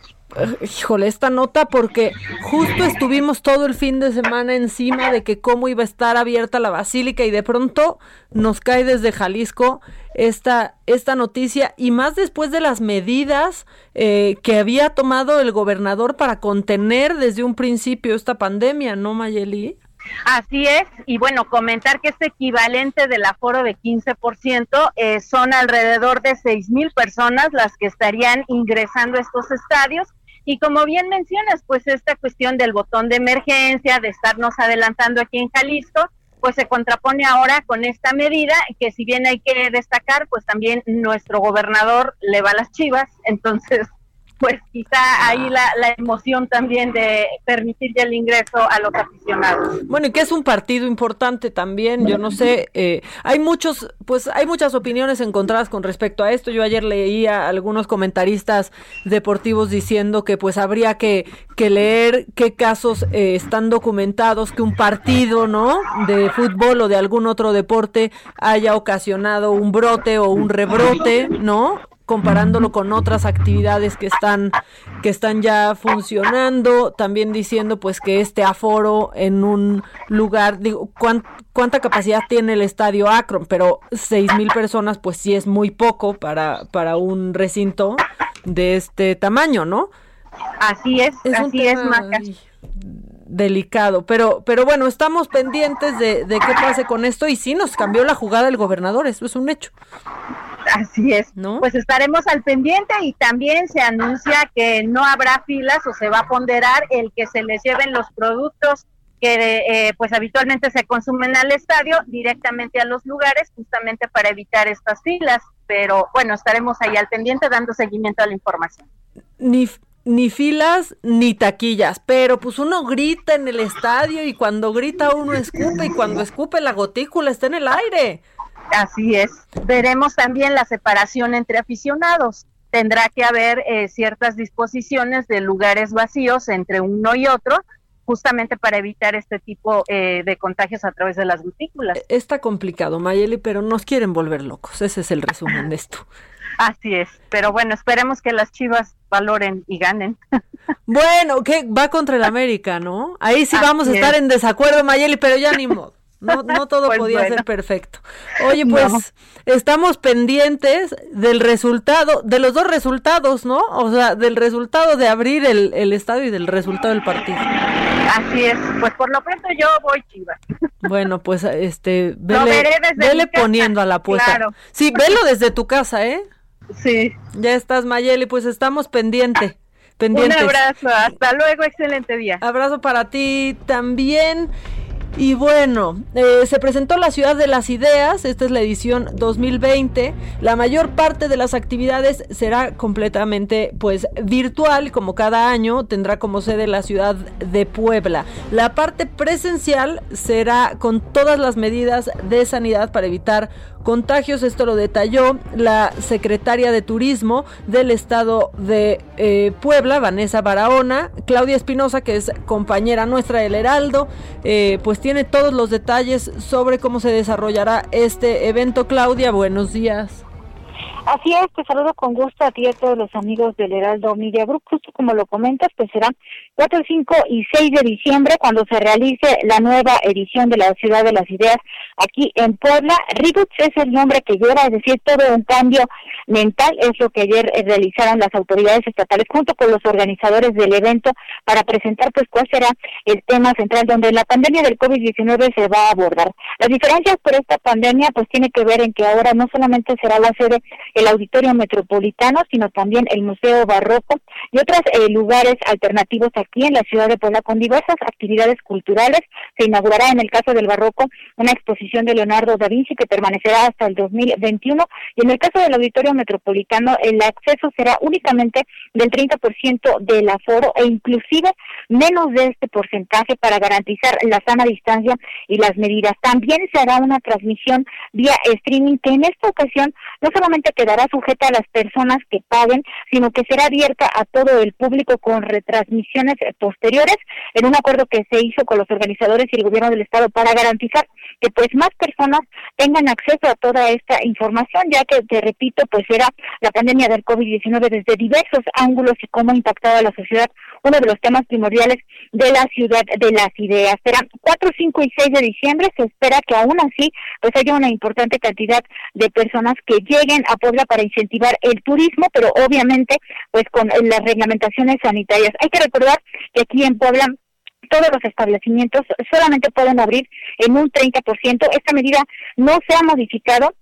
híjole, esta nota porque justo estuvimos todo el fin de semana encima de que cómo iba a estar abierta la basílica y de pronto nos cae desde Jalisco esta, esta noticia y más después de las medidas eh, que había tomado el gobernador para contener desde un principio esta pandemia, ¿no, Mayeli? Así es, y bueno, comentar que este equivalente del aforo de 15% eh, son alrededor de seis mil personas las que estarían ingresando a estos estadios. Y como bien mencionas, pues esta cuestión del botón de emergencia, de estarnos adelantando aquí en Jalisco, pues se contrapone ahora con esta medida que si bien hay que destacar, pues también nuestro gobernador le va las chivas, entonces pues quizá ahí la, la, emoción también de permitir el ingreso a los aficionados. Bueno, y que es un partido importante también, yo no sé, eh, hay muchos, pues hay muchas opiniones encontradas con respecto a esto. Yo ayer leía a algunos comentaristas deportivos diciendo que pues habría que, que leer qué casos eh, están documentados que un partido, ¿no? De fútbol o de algún otro deporte haya ocasionado un brote o un rebrote, ¿no? Comparándolo con otras actividades que están que están ya funcionando, también diciendo pues que este aforo en un lugar, digo, cuánta capacidad tiene el estadio Akron, pero seis mil personas pues sí es muy poco para para un recinto de este tamaño, ¿no? Así es, así es, Maca delicado, pero, pero bueno, estamos pendientes de, de qué pase con esto y sí nos cambió la jugada el gobernador, eso es un hecho. Así es. ¿No? Pues estaremos al pendiente y también se anuncia que no habrá filas o se va a ponderar el que se les lleven los productos que eh, pues habitualmente se consumen al estadio directamente a los lugares justamente para evitar estas filas. Pero bueno, estaremos ahí al pendiente dando seguimiento a la información. Ni, ni filas ni taquillas, pero pues uno grita en el estadio y cuando grita uno escupe y cuando escupe la gotícula está en el aire. Así es. Veremos también la separación entre aficionados. Tendrá que haber eh, ciertas disposiciones de lugares vacíos entre uno y otro, justamente para evitar este tipo eh, de contagios a través de las gotículas. Está complicado, Mayeli, pero nos quieren volver locos. Ese es el resumen de esto. Así es, pero bueno, esperemos que las Chivas valoren y ganen. Bueno, que va contra el América, ¿no? Ahí sí vamos a estar en desacuerdo, Mayeli, pero ya ni modo. No, no todo pues podía ser perfecto. Oye, pues estamos pendientes del resultado, de los dos resultados, ¿no? O sea, del resultado de abrir el, el estadio y del resultado del partido. Así es, pues por lo pronto yo voy Chivas. Bueno, pues este, vele, poniendo a la apuesta. Sí, velo desde tu casa, ¿eh? Sí. Ya estás, Mayeli, pues estamos pendiente. Pendientes. Un abrazo, hasta luego, excelente día. Abrazo para ti también. Y bueno, eh, se presentó la Ciudad de las Ideas, esta es la edición 2020. La mayor parte de las actividades será completamente pues virtual, como cada año tendrá como sede la ciudad de Puebla. La parte presencial será con todas las medidas de sanidad para evitar contagios. Esto lo detalló la secretaria de Turismo del estado de eh, Puebla, Vanessa Barahona. Claudia Espinosa, que es compañera nuestra del Heraldo, eh, pues tiene todos los detalles sobre cómo se desarrollará este evento. Claudia, buenos días. Así es, te saludo con gusto a ti y a todos los amigos del Heraldo Media Group. Justo como lo comentas, pues será 4, 5 y 6 de diciembre cuando se realice la nueva edición de la Ciudad de las Ideas aquí en Puebla. Ribux es el nombre que lleva, es decir, todo un cambio mental es lo que ayer realizaron las autoridades estatales junto con los organizadores del evento para presentar pues cuál será el tema central donde la pandemia del COVID-19 se va a abordar. Las diferencias por esta pandemia pues tiene que ver en que ahora no solamente será la sede el Auditorio Metropolitano, sino también el Museo Barroco y otros eh, lugares alternativos aquí en la ciudad de Puebla con diversas actividades culturales. Se inaugurará en el caso del Barroco una exposición de Leonardo da Vinci que permanecerá hasta el 2021 y en el caso del Auditorio Metropolitano el acceso será únicamente del 30% del aforo e inclusive menos de este porcentaje para garantizar la sana distancia y las medidas. También se hará una transmisión vía streaming que en esta ocasión no solamente quedará sujeta a las personas que paguen, sino que será abierta a todo el público con retransmisiones posteriores en un acuerdo que se hizo con los organizadores y el gobierno del estado para garantizar que pues más personas tengan acceso a toda esta información, ya que, te repito, pues era la pandemia del COVID-19 desde diversos ángulos y cómo ha impactado a la sociedad, uno de los temas primordiales de la ciudad de las ideas. Serán 4, 5 y 6 de diciembre, se espera que aún así pues haya una importante cantidad de personas que lleguen a Puebla para incentivar el turismo, pero obviamente pues con las reglamentaciones sanitarias. Hay que recordar que aquí en Puebla todos los establecimientos solamente pueden abrir en un 30%. Esta medida no se ha modificado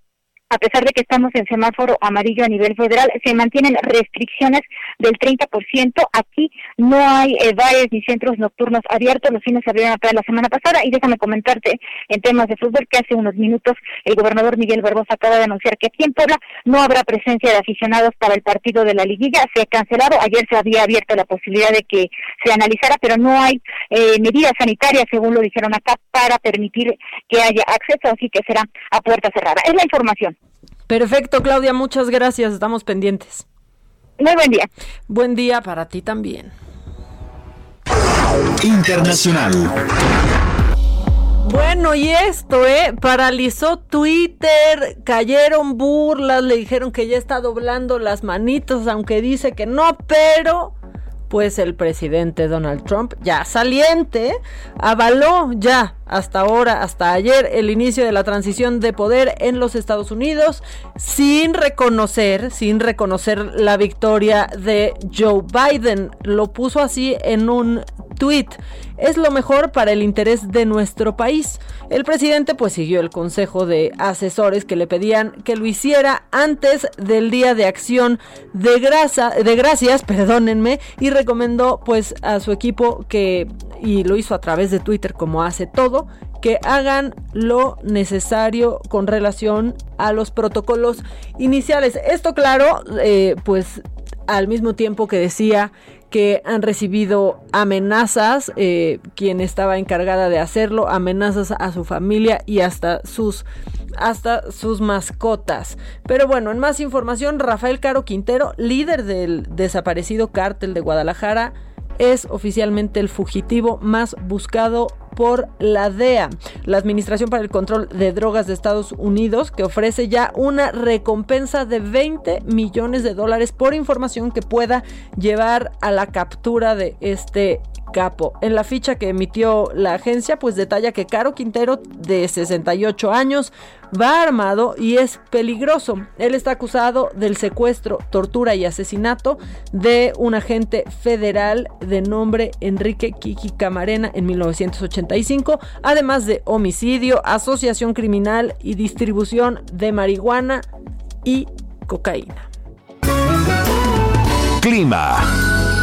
a pesar de que estamos en semáforo amarillo a nivel federal, se mantienen restricciones del 30%. Aquí no hay eh, bares ni centros nocturnos abiertos. Los fines se abrieron la semana pasada. Y déjame comentarte en temas de fútbol que hace unos minutos el gobernador Miguel Barbosa acaba de anunciar que aquí en Puebla no habrá presencia de aficionados para el partido de la liguilla. Se ha cancelado. Ayer se había abierto la posibilidad de que se analizara, pero no hay eh, medidas sanitarias, según lo dijeron acá, para permitir que haya acceso. Así que será a puerta cerrada. Es la información. Perfecto, Claudia, muchas gracias. Estamos pendientes. Muy buen día. Buen día para ti también. Internacional. Bueno, y esto, ¿eh? Paralizó Twitter, cayeron burlas, le dijeron que ya está doblando las manitos, aunque dice que no, pero pues el presidente Donald Trump, ya saliente, avaló ya hasta ahora, hasta ayer, el inicio de la transición de poder en los Estados Unidos, sin reconocer, sin reconocer la victoria de Joe Biden. Lo puso así en un tweet. Es lo mejor para el interés de nuestro país. El presidente pues siguió el consejo de asesores que le pedían que lo hiciera antes del día de acción de, grasa, de gracias, perdónenme, y recomendó pues a su equipo que, y lo hizo a través de Twitter como hace todo, que hagan lo necesario con relación a los protocolos iniciales. Esto claro, eh, pues al mismo tiempo que decía que han recibido amenazas, eh, quien estaba encargada de hacerlo, amenazas a su familia y hasta sus hasta sus mascotas. Pero bueno, en más información, Rafael Caro Quintero, líder del desaparecido cártel de Guadalajara, es oficialmente el fugitivo más buscado por la DEA, la Administración para el Control de Drogas de Estados Unidos, que ofrece ya una recompensa de 20 millones de dólares por información que pueda llevar a la captura de este capo. En la ficha que emitió la agencia, pues detalla que Caro Quintero, de 68 años, va armado y es peligroso. Él está acusado del secuestro, tortura y asesinato de un agente federal de nombre Enrique Kiki Camarena en 1985, además de homicidio, asociación criminal y distribución de marihuana y cocaína. Clima.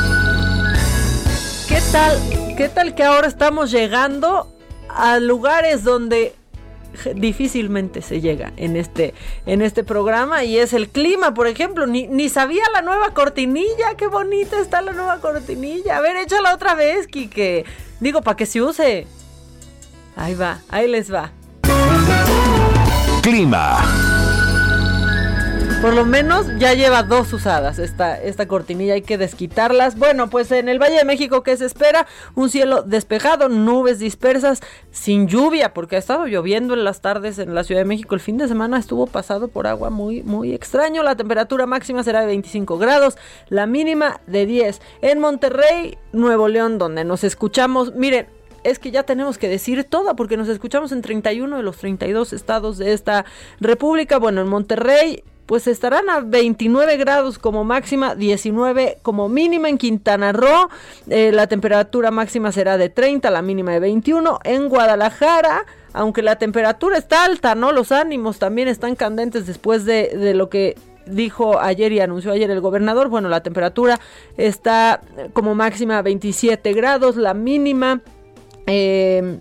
¿Qué tal? ¿Qué tal que ahora estamos llegando a lugares donde difícilmente se llega en este, en este programa y es el clima, por ejemplo. Ni, ni sabía la nueva cortinilla, qué bonita está la nueva cortinilla. A ver, échala otra vez, Kike. Digo, para que se use. Ahí va, ahí les va. Clima. Por lo menos ya lleva dos usadas esta, esta cortinilla, hay que desquitarlas. Bueno, pues en el Valle de México, ¿qué se espera? Un cielo despejado, nubes dispersas, sin lluvia, porque ha estado lloviendo en las tardes en la Ciudad de México. El fin de semana estuvo pasado por agua muy, muy extraño. La temperatura máxima será de 25 grados, la mínima de 10. En Monterrey, Nuevo León, donde nos escuchamos, miren, es que ya tenemos que decir todo porque nos escuchamos en 31 de los 32 estados de esta república. Bueno, en Monterrey pues estarán a 29 grados como máxima, 19 como mínima en Quintana Roo, eh, la temperatura máxima será de 30, la mínima de 21, en Guadalajara, aunque la temperatura está alta, ¿no? Los ánimos también están candentes después de, lo que dijo ayer y anunció ayer el gobernador, bueno, la temperatura está como máxima 27 grados, la mínima, eh,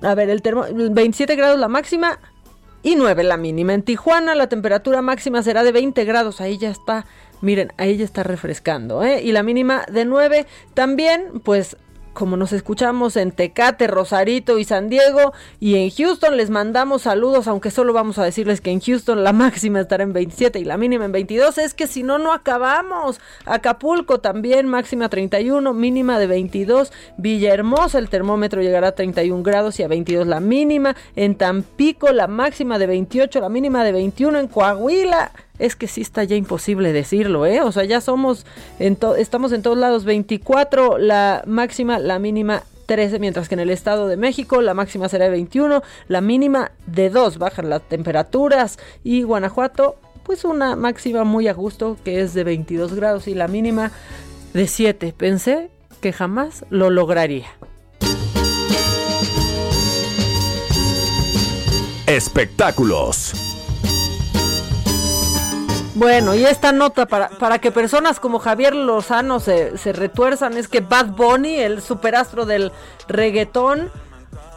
a ver, el termo, 27 grados la máxima, y 9 la mínima. En Tijuana la temperatura máxima será de 20 grados, ahí ya está, miren, ahí ya está refrescando, ¿eh? Y la mínima de 9 también, pues como nos escuchamos en Tecate, Rosarito y San Diego y en Houston les mandamos saludos, aunque solo vamos a decirles que en Houston la máxima estará en 27 y la mínima en 22, es que si no, no acabamos. Acapulco también máxima 31, mínima de 22. Villahermosa el termómetro llegará a 31 grados y a 22 la mínima. En Tampico la máxima de 28, la mínima de 21. En Coahuila es que sí está ya imposible decirlo, ¿eh? O sea, ya somos, estamos en todos lados, 24 la máxima, la mínima 13, mientras que en el Estado de México la máxima será de 21, la mínima de 2, bajan las temperaturas y Guanajuato pues una máxima muy a gusto que es de 22 grados y la mínima de 7. Pensé que jamás lo lograría. Espectáculos. Bueno, y esta nota para, para que personas como Javier Lozano se, se retuerzan es que Bad Bunny, el superastro del reggaetón,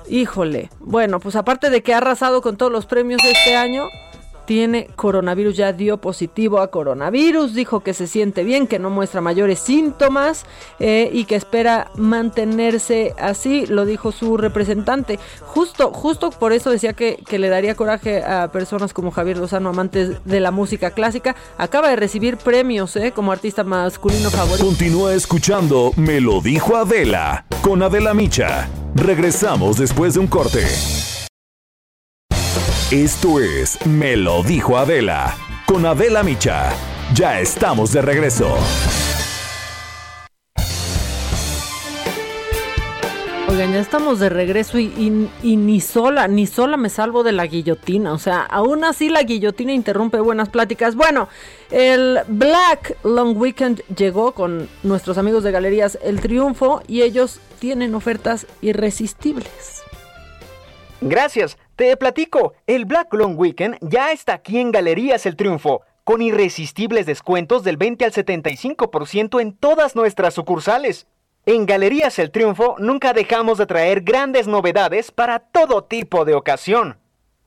híjole, bueno, pues aparte de que ha arrasado con todos los premios de este año, tiene coronavirus, ya dio positivo a coronavirus, dijo que se siente bien, que no muestra mayores síntomas eh, y que espera mantenerse así, lo dijo su representante. Justo, justo por eso decía que, que le daría coraje a personas como Javier Lozano, amantes de la música clásica. Acaba de recibir premios eh, como artista masculino favorito. Continúa escuchando Me lo dijo Adela con Adela Micha. Regresamos después de un corte. Esto es Me lo dijo Adela con Adela Micha. Ya estamos de regreso. Oigan, ya estamos de regreso y, ni sola, ni sola me salvo de la guillotina. O sea, aún así la guillotina interrumpe buenas pláticas. Bueno, el Black Long Weekend llegó con nuestros amigos de Galerías El Triunfo y ellos tienen ofertas irresistibles. Gracias. Te platico, el Black Long Weekend ya está aquí en Galerías El Triunfo, con irresistibles descuentos del 20 al 75% en todas nuestras sucursales. En Galerías El Triunfo nunca dejamos de traer grandes novedades para todo tipo de ocasión.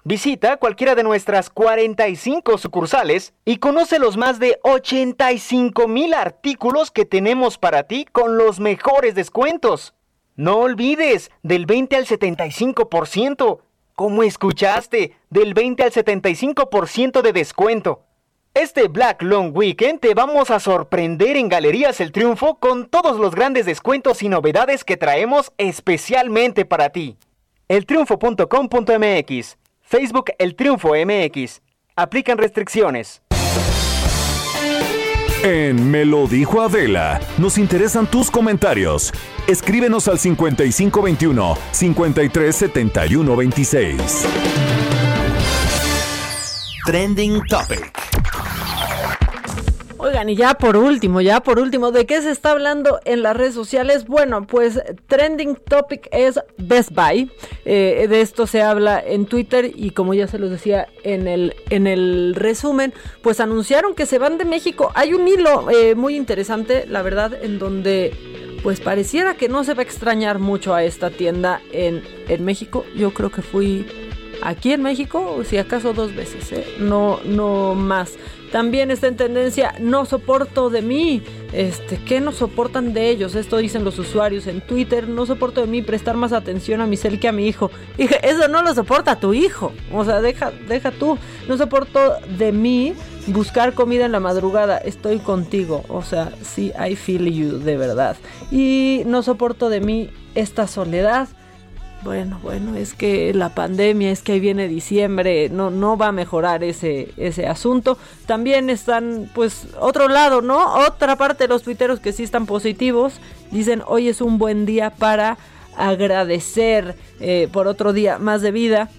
Visita cualquiera de nuestras 45 sucursales y conoce los más de 85 mil artículos que tenemos para ti con los mejores descuentos. No olvides del 20 al 75%. Como escuchaste, del 20 al 75% de descuento. Este Black Long Weekend te vamos a sorprender en Galerías El Triunfo con todos los grandes descuentos y novedades que traemos especialmente para ti. Eltriunfo.com.mx Facebook El Triunfo MX. Aplican restricciones. En Me lo dijo Adela, nos interesan tus comentarios. Escríbenos al 5521 537126. Trending Topic. Y ya por último, ya por último, ¿de qué se está hablando en las redes sociales? Bueno, pues trending topic es Best Buy. Eh, de esto se habla en Twitter y como ya se los decía en el, en el resumen, pues anunciaron que se van de México. Hay un hilo eh, muy interesante, la verdad, en donde pues pareciera que no se va a extrañar mucho a esta tienda en, en México. Yo creo que fui aquí en México, si acaso dos veces, ¿eh? no, no más. También está en tendencia, no soporto de mí. Este, ¿qué no soportan de ellos? Esto dicen los usuarios en Twitter. No soporto de mí prestar más atención a mi cel que a mi hijo. Dije, eso no lo soporta tu hijo. O sea, deja, deja tú. No soporto de mí buscar comida en la madrugada. Estoy contigo. O sea, sí, I feel you, de verdad. Y no soporto de mí esta soledad bueno, bueno, es que la pandemia, es que ahí viene diciembre, no, no va a mejorar ese, ese asunto. También están, pues, otro lado, ¿no? Otra parte de los tuiteros que sí están positivos, dicen, hoy es un buen día para agradecer eh, por otro día más de vida.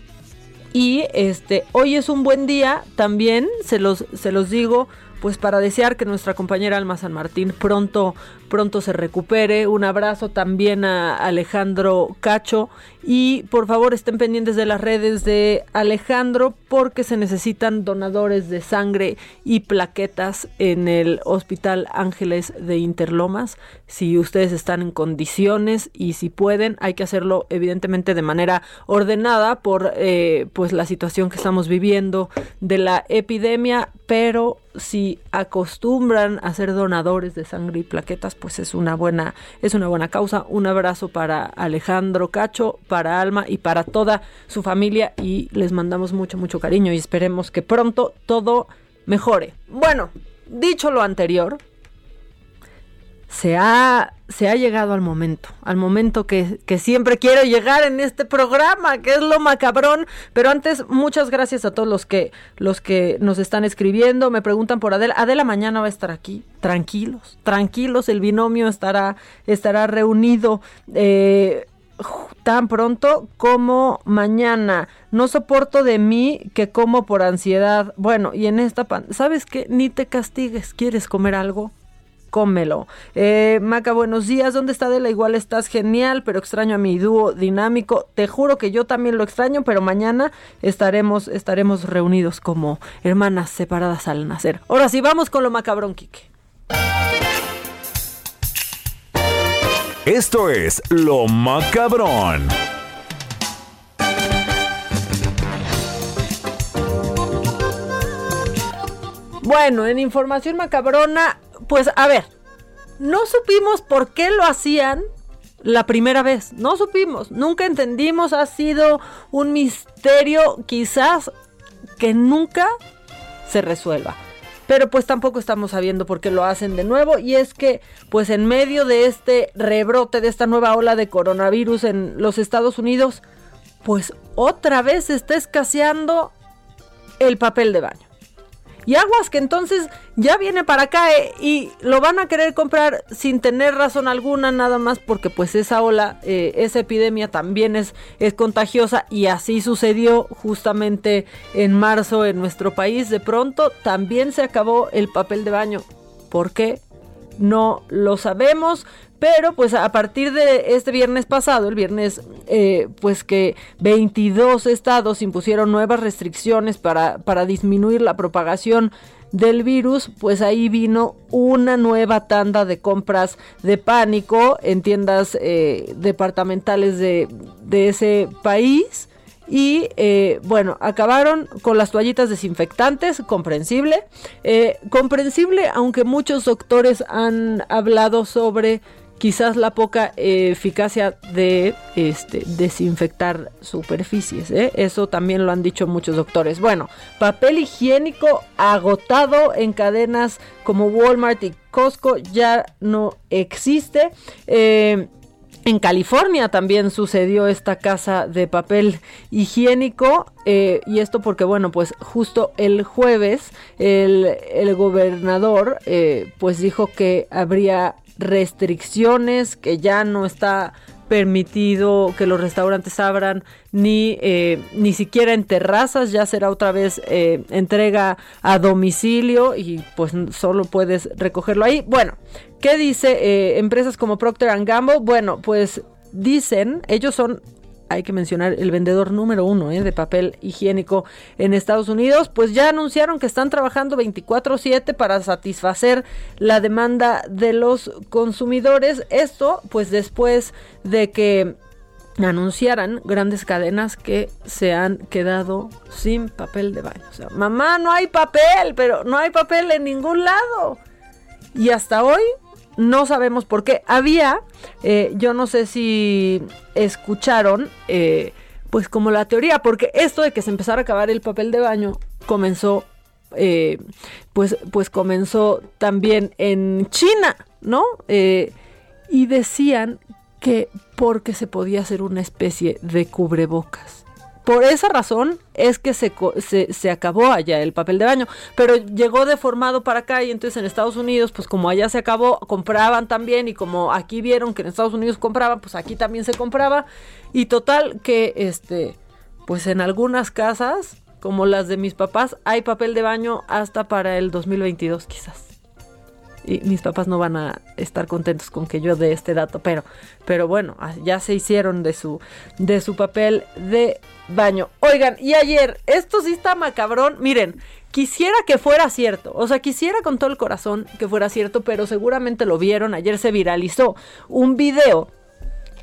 Y este, hoy es un buen día también, se los, se los digo, pues para desear que nuestra compañera Alma San Martín pronto, pronto se recupere. Un abrazo también a Alejandro Cacho y por favor estén pendientes de las redes de Alejandro porque se necesitan donadores de sangre y plaquetas en el Hospital Ángeles de Interlomas. Si ustedes están en condiciones y si pueden, hay que hacerlo evidentemente de manera ordenada por eh, pues la situación que estamos viviendo de la epidemia pero si acostumbran a ser donadores de sangre y plaquetas, pues es una buena, es una buena causa. Un abrazo para Alejandro Cacho, para Alma y para toda su familia y les mandamos mucho, mucho cariño y esperemos que pronto todo mejore. Bueno, dicho lo anterior, se ha, se ha llegado al momento, al momento que, que, siempre quiero llegar en este programa, que es lo macabrón. Pero antes, muchas gracias a todos los que, los que nos están escribiendo, me preguntan por Adela. Adela mañana va a estar aquí, tranquilos, tranquilos, el binomio estará, estará reunido. Eh, tan pronto como mañana. No soporto de mí que como por ansiedad. Bueno, y en esta pan, ¿sabes qué? Ni te castigues. ¿Quieres comer algo? Cómelo. Eh, Maca, buenos días. ¿Dónde está Adela? Igual estás genial, pero extraño a mi dúo dinámico. Te juro que yo también lo extraño, pero mañana estaremos, estaremos reunidos como hermanas separadas al nacer. Ahora sí, vamos con lo macabrón, Kike. Esto es lo macabrón. Bueno, en información macabrona, pues a ver, no supimos por qué lo hacían la primera vez. No supimos, nunca entendimos, ha sido un misterio quizás que nunca se resuelva. Pero pues tampoco estamos sabiendo por qué lo hacen de nuevo y es que pues en medio de este rebrote, de esta nueva ola de coronavirus en los Estados Unidos, pues otra vez está escaseando el papel de baño. Y aguas que entonces ya viene para acá eh, y lo van a querer comprar sin tener razón alguna, nada más porque pues esa ola, eh, esa epidemia también es, es contagiosa y así sucedió justamente en marzo en nuestro país. De pronto también se acabó el papel de baño. ¿Por qué? No lo sabemos, pero pues a partir de este viernes pasado, el viernes eh, pues que 22 estados impusieron nuevas restricciones para, para disminuir la propagación del virus, pues ahí vino una nueva tanda de compras de pánico en tiendas eh, departamentales de, de, ese país. Y eh, bueno, acabaron con las toallitas desinfectantes, comprensible. comprensible, aunque muchos doctores han hablado sobre quizás la poca eh, eficacia de este, desinfectar superficies. ¿eh? Eso también lo han dicho muchos doctores. Bueno, papel higiénico agotado en cadenas como Walmart y Costco ya no existe. Eh, en California también sucedió esta casa de papel higiénico y esto porque bueno pues justo el jueves el, el gobernador pues dijo que habría restricciones, que ya no está permitido que los restaurantes abran ni, eh, ni siquiera en terrazas, ya será otra vez eh, entrega a domicilio y pues solo puedes recogerlo ahí. Bueno, ¿qué dice eh, empresas como Procter Gamble? Bueno, pues dicen, ellos son hay que mencionar el vendedor número uno ¿eh? de papel higiénico en Estados Unidos, pues ya anunciaron que están trabajando 24/7 para satisfacer la demanda de los consumidores. Esto, pues después de que anunciaran grandes cadenas que se han quedado sin papel de baño. O sea, mamá, no hay papel, pero no hay papel en ningún lado. Y hasta hoy no sabemos por qué. Había, eh, yo no sé si escucharon, eh, pues como la teoría, porque esto de que se empezara a acabar el papel de baño comenzó, eh, pues, pues comenzó también en China, ¿no? y decían que porque se podía hacer una especie de cubrebocas. Por esa razón es que se, se, acabó allá el papel de baño, pero llegó deformado para acá y entonces en Estados Unidos, pues como allá se acabó, compraban también y como aquí vieron que en Estados Unidos compraban, pues aquí también se compraba. Y total que este, pues en algunas casas, como las de mis papás, hay papel de baño hasta para el 2022 quizás y mis papás no van a estar contentos con que yo dé este dato, pero, pero bueno, ah, ya se hicieron de su, de su papel de baño. Oigan, y ayer, esto sí está macabrón, miren, quisiera que fuera cierto, o sea, quisiera con todo el corazón que fuera cierto, pero seguramente lo vieron, ayer se viralizó un video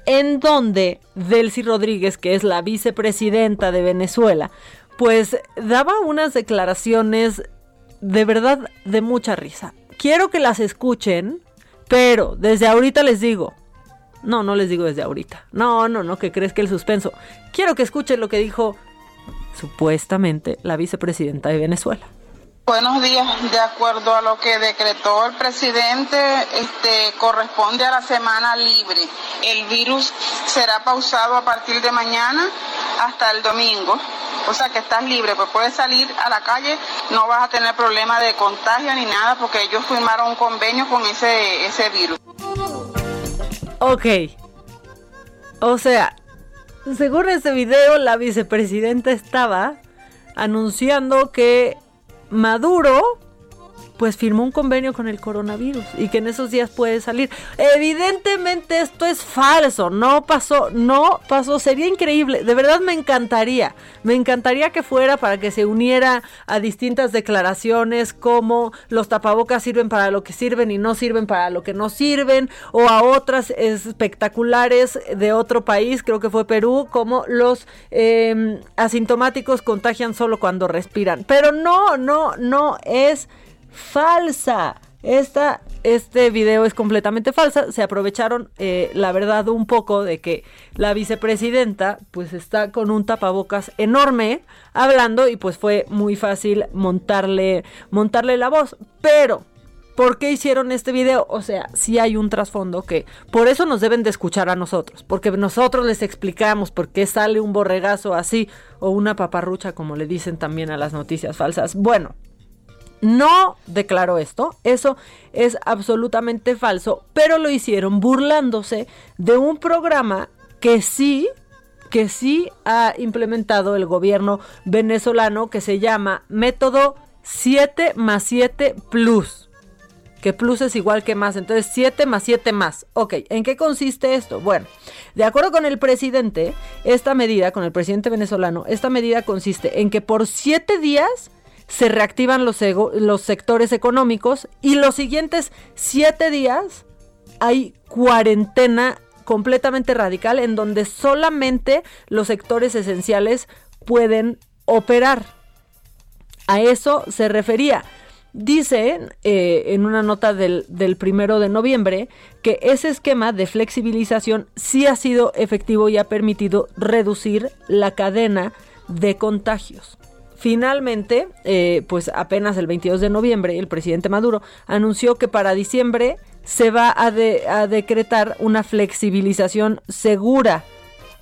en donde Delcy Rodríguez, que es la vicepresidenta de Venezuela, pues daba unas declaraciones de verdad de mucha risa. Quiero que las escuchen, pero desde ahorita les digo, no, no les digo desde ahorita. No, no, no, que crees que el suspenso. Quiero que escuchen lo que dijo supuestamente la vicepresidenta de Venezuela. Buenos días. De acuerdo a lo que decretó el presidente, este corresponde a la semana libre. El virus será pausado a partir de mañana hasta el domingo. O sea que estás libre, pues puedes salir a la calle, no vas a tener problema de contagio ni nada porque ellos firmaron un convenio con ese, ese virus. Ok. O sea, según este video, la vicepresidenta estaba anunciando que Maduro pues firmó un convenio con el coronavirus y que en esos días puede salir. Evidentemente esto es falso, no pasó, no pasó, sería increíble, de verdad me encantaría, me encantaría que fuera para que se uniera a distintas declaraciones como los tapabocas sirven para lo que sirven y no sirven para lo que no sirven, o a otras espectaculares de otro país, creo que fue Perú, como los em, asintomáticos contagian solo cuando respiran. Pero no, no, no es falsa. Esta, este video es completamente falsa. Se aprovecharon, eh, la verdad, un poco de que la vicepresidenta, pues está con un tapabocas enorme hablando y pues fue muy fácil montarle, montarle la voz. Pero, ¿por qué hicieron este video? O sea, sí hay un trasfondo que por eso nos deben de escuchar a nosotros, porque nosotros les explicamos por qué sale un borregazo así o una paparrucha, como le dicen también a las noticias falsas. Bueno no declaró esto, eso es absolutamente falso, pero lo hicieron burlándose de un programa que sí, que sí ha implementado el gobierno venezolano que se llama Método 7 más 7 Plus. Que plus es igual que más, entonces 7 más 7 más. Ok, ¿en qué consiste esto? Bueno, de acuerdo con el presidente, esta medida, con el presidente venezolano, esta medida consiste en que por 7 días se reactivan los, los sectores económicos y los siguientes siete días hay cuarentena completamente radical en donde solamente los sectores esenciales pueden operar. A eso se refería. Dice eh, en una nota del, del, primero de noviembre que ese esquema de flexibilización sí ha sido efectivo y ha permitido reducir la cadena de contagios. Finalmente, eh, pues apenas el 22 de noviembre, el presidente Maduro anunció que para diciembre se va a, a decretar una flexibilización segura.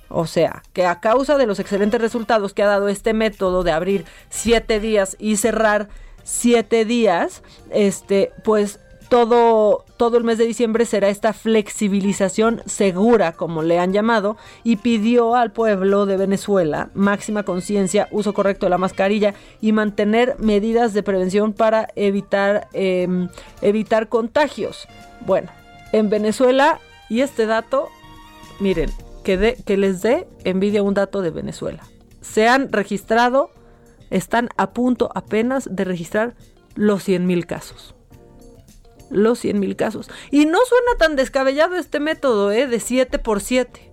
O sea, que a causa de los excelentes resultados que ha dado este método de abrir siete días y cerrar siete días, este, pues todo, todo el mes de diciembre será esta flexibilización segura, como le han llamado, y pidió al pueblo de Venezuela máxima conciencia, uso correcto de la mascarilla y mantener medidas de prevención para evitar, em, evitar contagios. Bueno, en Venezuela, y este dato, miren, que, que les dé envidia un dato de Venezuela. Se han registrado, están a punto apenas de registrar los 100 mil casos los 100 mil casos. Y no suena tan descabellado este método, ¿eh? De 7 por 7.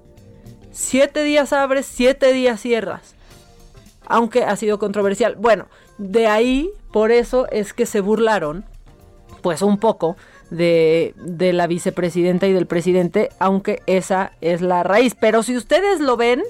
7 días abres, 7 días cierras. Aunque ha sido controversial. Bueno, de ahí, por eso es que se burlaron, pues un poco, de, de la vicepresidenta y del presidente, aunque esa es la raíz. Pero si ustedes lo ven,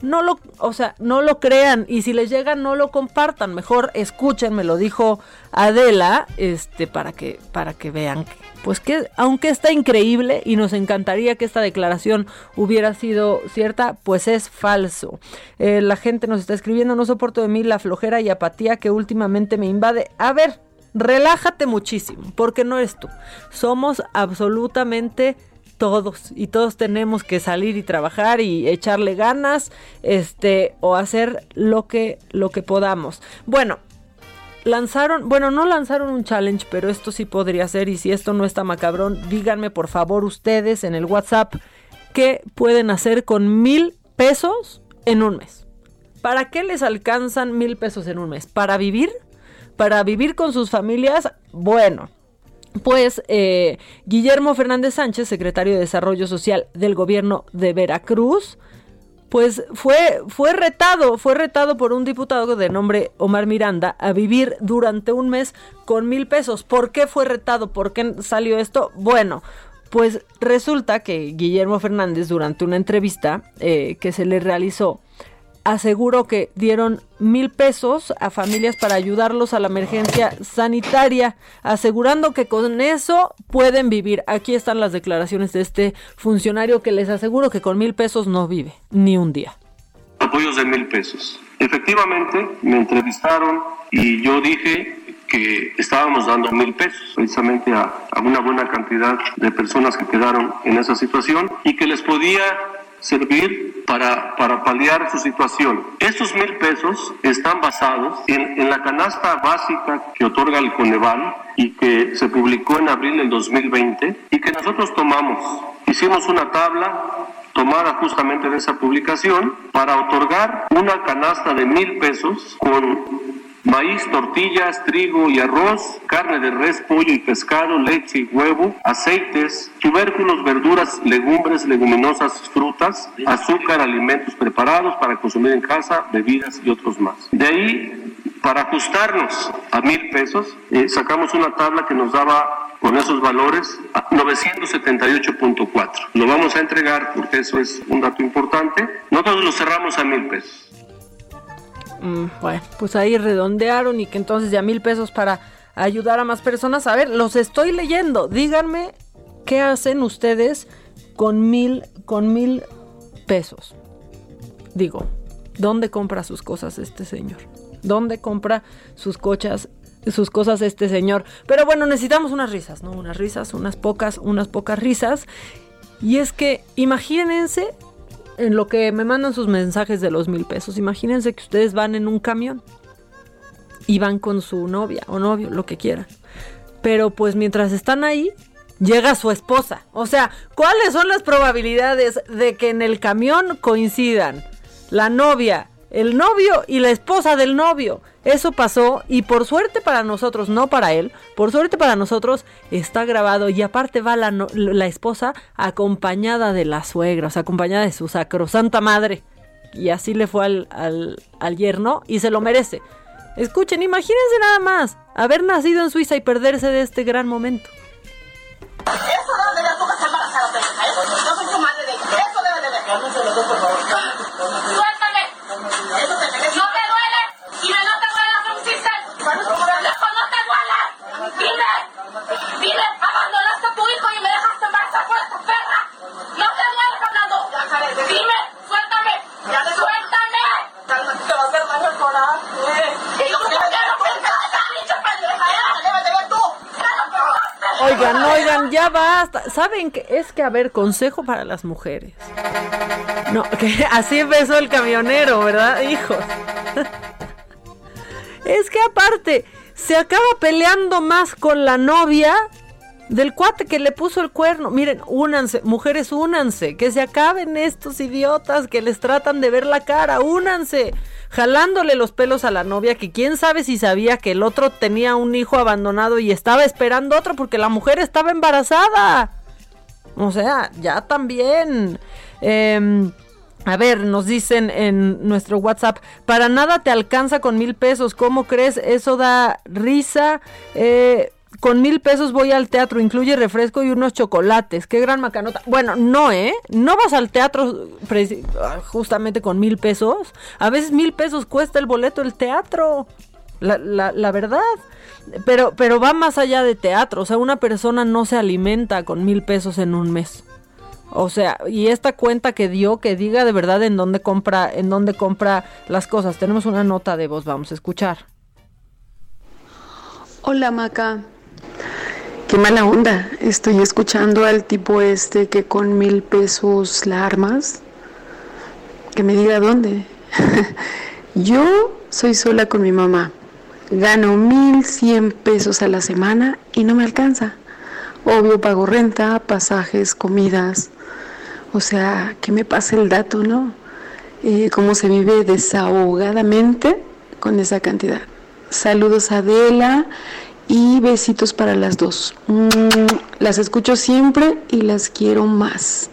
no lo, o sea, no lo crean y si les llega no lo compartan, mejor escuchen, me lo dijo Adela, este para que para que vean que pues que aunque está increíble y nos encantaría que esta declaración hubiera sido cierta, pues es falso. Eh, la gente nos está escribiendo, no soporto de mí la flojera y apatía que últimamente me invade. A ver, relájate muchísimo, porque no eres tú. Somos absolutamente todos y todos tenemos que salir y trabajar y echarle ganas, este o hacer lo que lo que podamos. Bueno, lanzaron, bueno, no lanzaron un challenge, pero esto sí podría ser y si esto no está macabrón, díganme por favor ustedes en el WhatsApp qué pueden hacer con mil pesos en un mes. ¿Para qué les alcanzan mil pesos en un mes? ¿Para vivir? ¿Para vivir con sus familias? Bueno, pues eh, Guillermo Fernández Sánchez, secretario de Desarrollo Social del gobierno de Veracruz, pues fue, fue retado, fue retado por un diputado de nombre Omar Miranda a vivir durante un mes con mil pesos. ¿Por qué fue retado? ¿Por qué salió esto? Bueno, pues resulta que Guillermo Fernández durante una entrevista eh, que se le realizó aseguró que dieron mil pesos a familias para ayudarlos a la emergencia sanitaria, asegurando que con eso pueden vivir. Aquí están las declaraciones de este funcionario que les aseguro que con mil pesos no vive ni un día. Apoyos de mil pesos. Efectivamente, me entrevistaron y yo dije que estábamos dando mil pesos precisamente a, a una buena cantidad de personas que quedaron en esa situación y que les podía servir para, para paliar su situación. Estos mil pesos están basados en, en la canasta básica que otorga el Coneval y que se publicó en abril del 2020 y que nosotros tomamos. Hicimos una tabla tomada justamente de esa publicación para otorgar una canasta de mil pesos con maíz, tortillas, trigo y arroz, carne de res, pollo y pescado, leche y huevo, aceites, tubérculos, verduras, legumbres, leguminosas, frutas, azúcar, alimentos preparados para consumir en casa, bebidas y otros más. De ahí, para ajustarnos a mil pesos, eh, sacamos una tabla que nos daba con esos valores 978.4. Lo vamos a entregar porque eso es un dato importante. Nosotros lo cerramos a mil pesos. Mm, bueno, pues ahí redondearon y que entonces ya mil pesos para ayudar a más personas. A ver, los estoy leyendo. Díganme qué hacen ustedes con mil, con mil pesos. Digo, ¿dónde compra sus cosas este señor? ¿Dónde compra sus cochas, sus cosas este señor? Pero bueno, necesitamos unas risas, ¿no? Unas risas, unas pocas, unas pocas risas. Y es que imagínense en lo que me mandan sus mensajes de los mil pesos, imagínense que ustedes van en un camión y van con su novia o novio, lo que quieran. Pero pues mientras están ahí, llega su esposa. O sea, ¿cuáles son las probabilidades de que en el camión coincidan la novia, el novio y la esposa del novio? Eso pasó y por suerte para nosotros, no para él, por suerte para nosotros está grabado y aparte va la, la esposa acompañada de la suegra, o sea, acompañada de su sacrosanta madre. Y así le fue al, al, al yerno y se lo merece. Escuchen, imagínense nada más haber nacido en Suiza y perderse de este gran momento. Eso debe de Yo soy tu madre de Eso debe de ver. Suéltame. No te duele. Y me no te duele la ¡Loco, no te duele! ¡Dime! ¡Dime! ¡Abandonaste a tu hijo y me dejaste embarazar por esta perra! ¡No te duele, Fernando! ¡Dime! ¡Suéltame! ¡Suéltame! Cálmate, te va a hacer daño el coraje. ¿Y yo por qué no puedes Oigan, oigan, basta. ¿Saben qué? Es que, a ver, consejo para las mujeres. No, que así empezó el camionero, ¿verdad? Hijos. Es que aparte, se acaba peleando más con la novia del cuate que le puso el cuerno. Miren, únanse, mujeres, únanse, que se acaben estos idiotas que les tratan de ver la cara, únanse, jalándole los pelos a la novia, que quién sabe si sabía que el otro tenía un hijo abandonado y estaba esperando otro porque la mujer estaba embarazada. O sea, ya también. Eh, a ver, nos dicen en nuestro WhatsApp, para nada te alcanza con mil pesos, ¿cómo crees? Eso da risa. Eh, con mil pesos voy al teatro, incluye refresco y unos chocolates. Qué gran macanota. Bueno, no, ¿eh? No vas al teatro justamente con mil pesos. A veces mil pesos cuesta el boleto del teatro. La, la, la verdad. Pero, pero va más allá de teatro. O sea, una persona no se alimenta con mil pesos en un mes. O sea, y esta cuenta que dio, que diga de verdad en dónde compra, en dónde compra las cosas. Tenemos una nota de voz, vamos a escuchar. Hola Maca, qué mala onda. Estoy escuchando al tipo este que con mil pesos la armas. Que me diga dónde. Yo soy sola con mi mamá. Gano mil cien pesos a la semana y no me alcanza. Obvio pago renta, pasajes, comidas. O sea, que me pase el dato, ¿no? Eh, cómo se vive desahogadamente con esa cantidad. Saludos a Adela y besitos para las dos. Mm, las escucho siempre y las quiero más.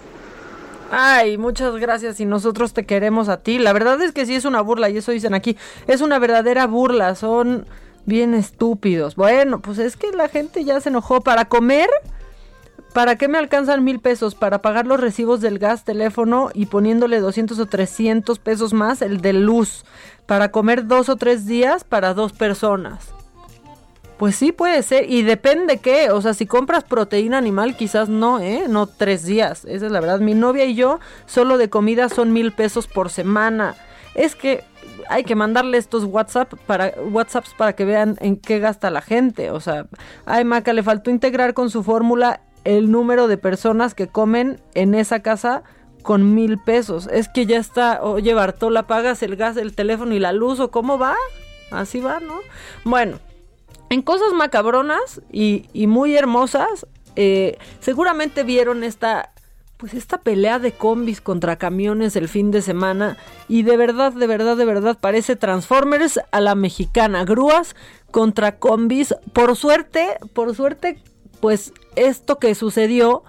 Ay, muchas gracias y nosotros te queremos a ti. La verdad es que sí es una burla y eso dicen aquí. Es una verdadera burla, son bien estúpidos. Bueno, pues es que la gente ya se enojó para comer. ¿Para qué me alcanzan mil pesos? Para pagar los recibos del gas, teléfono y poniéndole 200 o 300 pesos más el de luz. Para comer dos o tres días para dos personas. Pues sí puede ser, y depende qué, o sea, si compras proteína animal quizás no, ¿eh? No tres días, esa es la verdad. Mi novia y yo solo de comida son mil pesos por semana. Es que hay que mandarle estos WhatsApp para, WhatsApps para que vean en qué gasta la gente. O sea, ay Maca, le faltó integrar con su fórmula el número de personas que comen en esa casa con mil pesos. Es que ya está, oye Bartola, pagas el gas, el teléfono y la luz, o cómo va. Así va, ¿no? Bueno, en cosas macabronas y, muy hermosas, eh, seguramente vieron esta pues esta pelea de combis contra camiones el fin de semana y de verdad, de verdad, de verdad parece Transformers a la mexicana, grúas contra combis. Por suerte, por suerte, pues esto que sucedió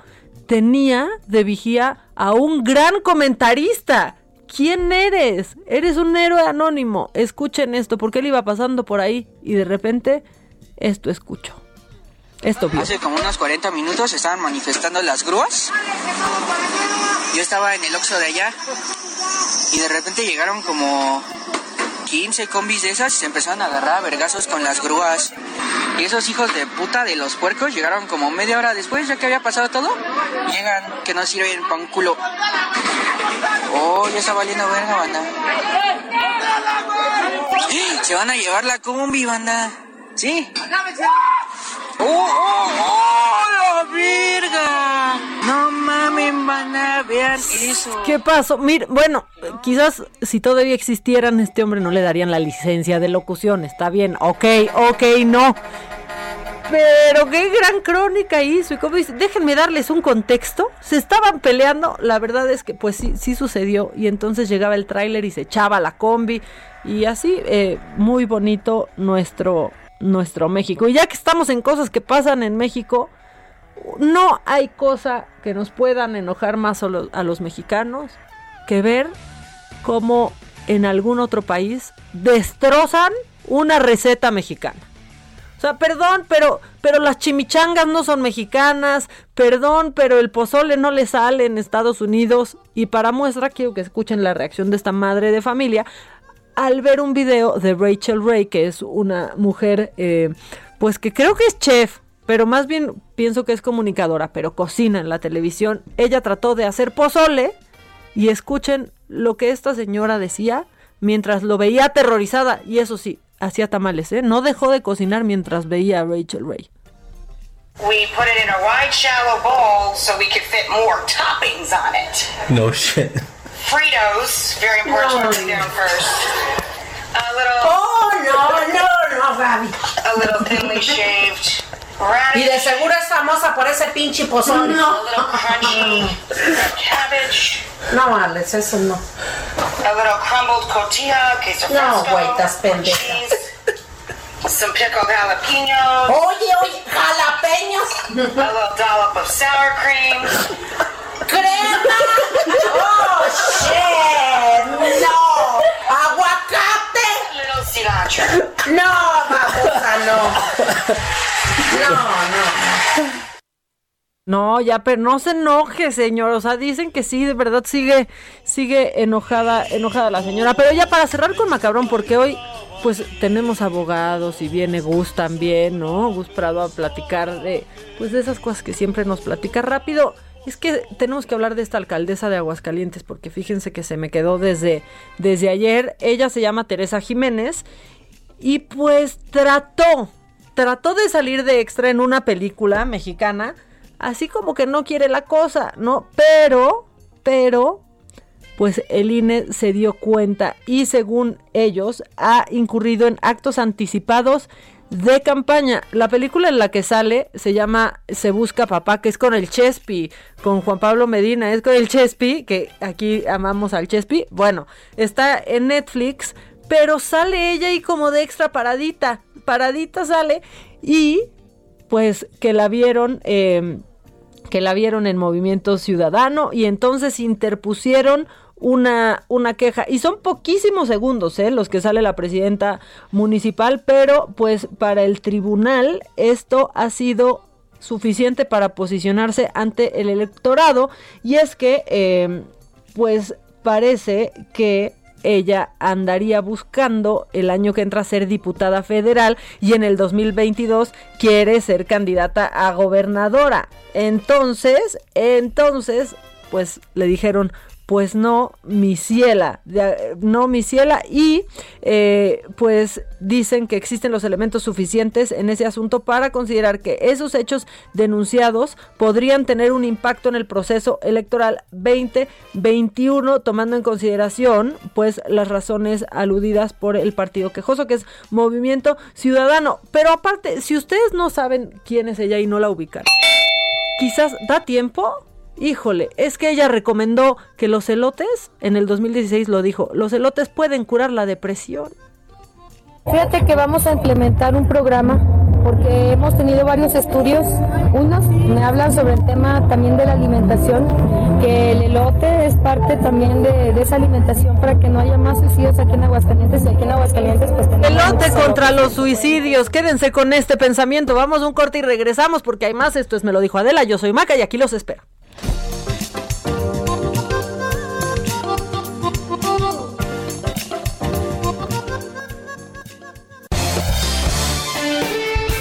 tenía de vigía a un gran comentarista. ¿Quién eres? Eres un héroe anónimo. Escuchen esto, porque él iba pasando por ahí y de repente esto escucho. Esto vio. Hace como unos 40 minutos estaban manifestando las grúas. Yo estaba en el Oxxo de allá y de repente llegaron como 15 combis de esas y se empezaron a agarrar a vergazos con las grúas. Y esos hijos de puta de los puercos llegaron como media hora después, ya que había pasado todo. Llegan, que no sirven pa' un culo. Oh, ya está valiendo verga, banda. Se van a llevar la combi, banda. ¿Sí? ¡Oh, oh, oh! ¡La verga! No mamen, van a vean eso. ¿Qué pasó? Mira, bueno, quizás si todavía existieran, este hombre no le darían la licencia de locución. Está bien, ok, ok, no. Pero qué gran crónica hizo. Y como dice, déjenme darles un contexto. Se estaban peleando. La verdad es que pues sí, sí sucedió. Y entonces llegaba el tráiler y se echaba la combi. Y así, eh, muy bonito nuestro, nuestro México. Y ya que estamos en cosas que pasan en México, no hay cosa que nos puedan enojar más a los, a los mexicanos que ver cómo en algún otro país destrozan una receta mexicana. O sea, perdón, pero, pero las chimichangas no son mexicanas, perdón, pero el pozole no le sale en Estados Unidos. Y para muestra, quiero que escuchen la reacción de esta madre de familia al ver un video de Rachel Ray, que es una mujer, eh, pues que creo que es chef, pero más bien pienso que es comunicadora, pero cocina en la televisión. Ella trató de hacer pozole y escuchen lo que esta señora decía mientras lo veía aterrorizada. Y eso sí, hacía tamales, ¿eh? No dejó de cocinar mientras veía a Rachel Ray. We put it in a wide, shallow bowl so we could fit more toppings on it. No shit. Fritos, very important to put down first. A little. Oh, no, no, no, Gaby. A little thinly shaved radish. Y de seguro es famosa por ese pinche pozón. A little crunchy cabbage. No, Alex, eso no. A little crumbled cotija, queso No, güey, estás pendeja. cheese, Some pickled jalapenos. Oye, oye, jalapeños. A little dollop of sour cream. ¡Crema! ¡Oh, shit! ¡No! ¡Aguacate! A little cilantro. No, babosa, no. No, no. No, ya, pero no se enoje, señor. O sea, dicen que sí, de verdad sigue, sigue enojada, enojada la señora. Pero ya para cerrar con Macabrón, porque hoy, pues, tenemos abogados y viene Gus también, ¿no? Gus Prado a platicar de, pues, de esas cosas que siempre nos platica rápido. Es que tenemos que hablar de esta alcaldesa de Aguascalientes, porque fíjense que se me quedó desde, desde ayer. Ella se llama Teresa Jiménez y pues trató, trató de salir de extra en una película mexicana, así como que no quiere la cosa, ¿no? Pero, pero, pues el INE se dio cuenta y según ellos ha incurrido en actos anticipados de campaña. La película en la que sale se llama Se Busca Papá, que es con el Chespi, con Juan Pablo Medina, es con el Chespi, que aquí amamos al Chespi. Bueno, está en Netflix, pero sale ella y como de extra paradita, paradita sale y pues que la vieron... eh, que la vieron en Movimiento Ciudadano y entonces interpusieron una, una queja. Y son poquísimos segundos ¿eh? los que sale la presidenta municipal, pero pues para el tribunal esto ha sido suficiente para posicionarse ante el electorado y es que eh, pues parece que ella andaría buscando el año que entra ser diputada federal y en el 2022 quiere ser candidata a gobernadora. Entonces, entonces, pues le dijeron, pues no, mi ciela, no mi ciela, y eh, pues dicen que existen los elementos suficientes en ese asunto para considerar que esos hechos denunciados podrían tener un impacto en el proceso electoral 2021, tomando en consideración pues las razones aludidas por el partido quejoso, que es Movimiento Ciudadano. Pero aparte, si ustedes no saben quién es ella y no la ubican, quizás da tiempo Híjole, es que ella recomendó que los elotes, en el 2016 lo dijo, los elotes pueden curar la depresión. Fíjate que vamos a implementar un programa porque hemos tenido varios estudios. Unos me hablan sobre el tema también de la alimentación, que el elote es parte también de, esa alimentación para que no haya más suicidios aquí en Aguascalientes y aquí en Aguascalientes pues tenemos Elote contra los suicidios. Quédense con este pensamiento. Vamos a un corte y regresamos porque hay más. Esto es Me lo dijo Adela. Yo soy Maca y aquí los espero.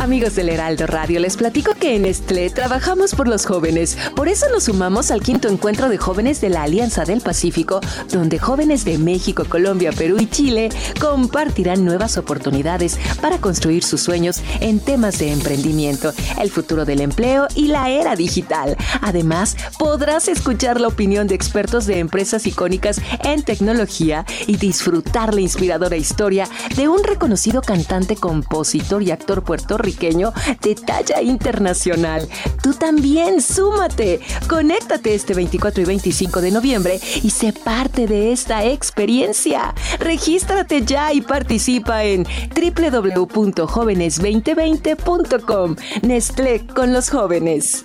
Amigos del Heraldo Radio, les platico que en Nestlé trabajamos por los jóvenes. Por eso nos sumamos al quinto encuentro de jóvenes de la Alianza del Pacífico, donde jóvenes de México, Colombia, Perú y Chile compartirán nuevas oportunidades para construir sus sueños en temas de emprendimiento, el futuro del empleo y la era digital. Además, podrás escuchar la opinión de expertos de empresas icónicas en tecnología y disfrutar la inspiradora historia de un reconocido cantante, compositor y actor puertorriqueño de talla internacional. Tú también, súmate. Conéctate este 24 y 25 de noviembre y sé parte de esta experiencia. Regístrate ya y participa en www.jóvenes2020.com. Nestlé con los jóvenes.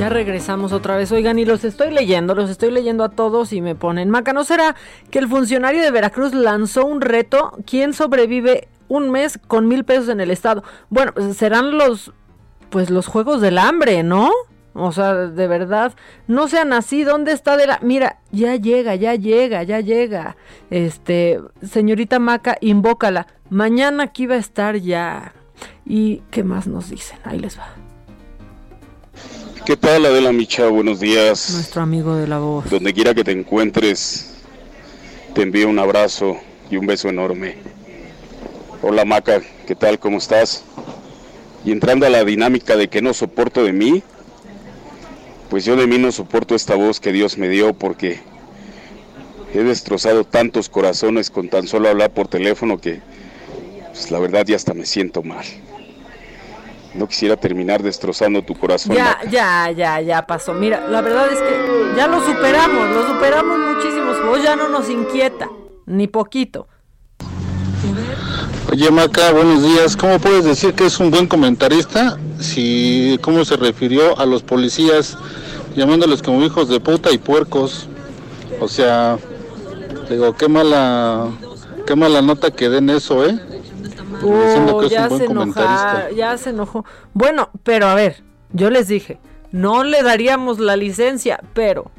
Ya regresamos otra vez. Oigan, y los estoy leyendo, los estoy leyendo a todos y me ponen. Maca, ¿no será que el funcionario de Veracruz lanzó un reto? ¿Quién sobrevive un mes con mil pesos en el estado? Bueno, pues serán los, pues los juegos del hambre, ¿no? O sea, de verdad, no sean así. ¿Dónde está de la.? Mira, ya llega, ya llega, ya llega. Este, señorita Maca, invócala. Mañana aquí va a estar ya. ¿Y qué más nos dicen? Ahí les va. ¿Qué tal, Adela Micha? Buenos días. Nuestro amigo de la voz. Donde quiera que te encuentres, te envío un abrazo y un beso enorme. Hola Maca, ¿qué tal? ¿Cómo estás? Y entrando a la dinámica de que no soporto de mí, pues yo de mí no soporto esta voz que Dios me dio porque he destrozado tantos corazones con tan solo hablar por teléfono que pues, la verdad ya hasta me siento mal. No quisiera terminar destrozando tu corazón. Ya, ya, ya, ya pasó. Mira, la verdad es que ya lo superamos, lo superamos muchísimo. Vos ya no nos inquieta, ni poquito. Oye, Maca, buenos días. ¿Cómo puedes decir que es un buen comentarista si cómo se refirió a los policías llamándoles como hijos de puta y puercos? O sea, digo, qué mala qué mala nota que den eso, ¿eh? Uh, ya se enojó, ya se enojó. Bueno, pero a ver, yo les dije, no le daríamos la licencia, pero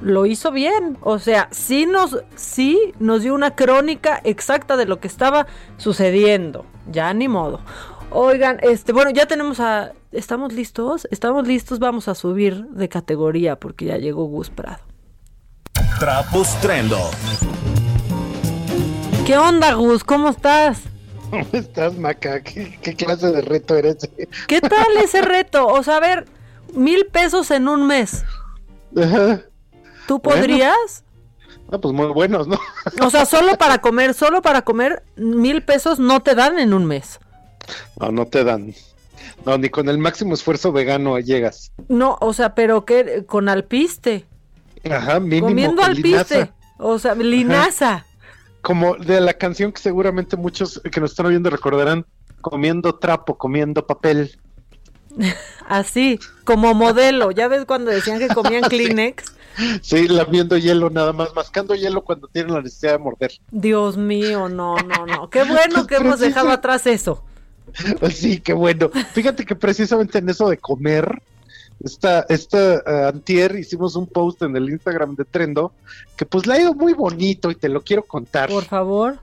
lo hizo bien. O sea, sí nos, sí nos dio una crónica exacta de lo que estaba sucediendo. Ya ni modo. Oigan, este, bueno, ya tenemos a. ¿Estamos listos? Estamos listos, vamos a subir de categoría porque ya llegó Gus Prado. Trapos Trendo. ¿Qué onda, Gus? ¿Cómo estás? ¿Cómo estás, Maca? ¿Qué, qué clase de reto eres? ¿Qué tal ese reto? O sea, a ver, mil pesos en un mes. ¿Tú Bueno. podrías? Ah, pues muy buenos, ¿no? O sea, solo para comer, solo para comer, mil pesos no te dan en un mes. No, no te dan. No, ni con el máximo esfuerzo vegano llegas. No, o sea, pero que con alpiste. Ajá, mínimo. comiendo alpiste. linaza. O sea, linaza. Como de la canción que seguramente muchos que nos están oyendo recordarán, comiendo trapo, comiendo papel. Así, como modelo. ¿Ya ves cuando decían que comían Kleenex? Sí, lamiendo hielo nada más, mascando hielo cuando tienen la necesidad de morder. Dios mío, no, no, no. Qué bueno que hemos dejado atrás eso. Sí, qué bueno. Fíjate que precisamente en eso de comer, esta, esta eh, antier hicimos un post en el Instagram de Trendo, que pues le ha ido muy bonito y te lo quiero contar. Por favor.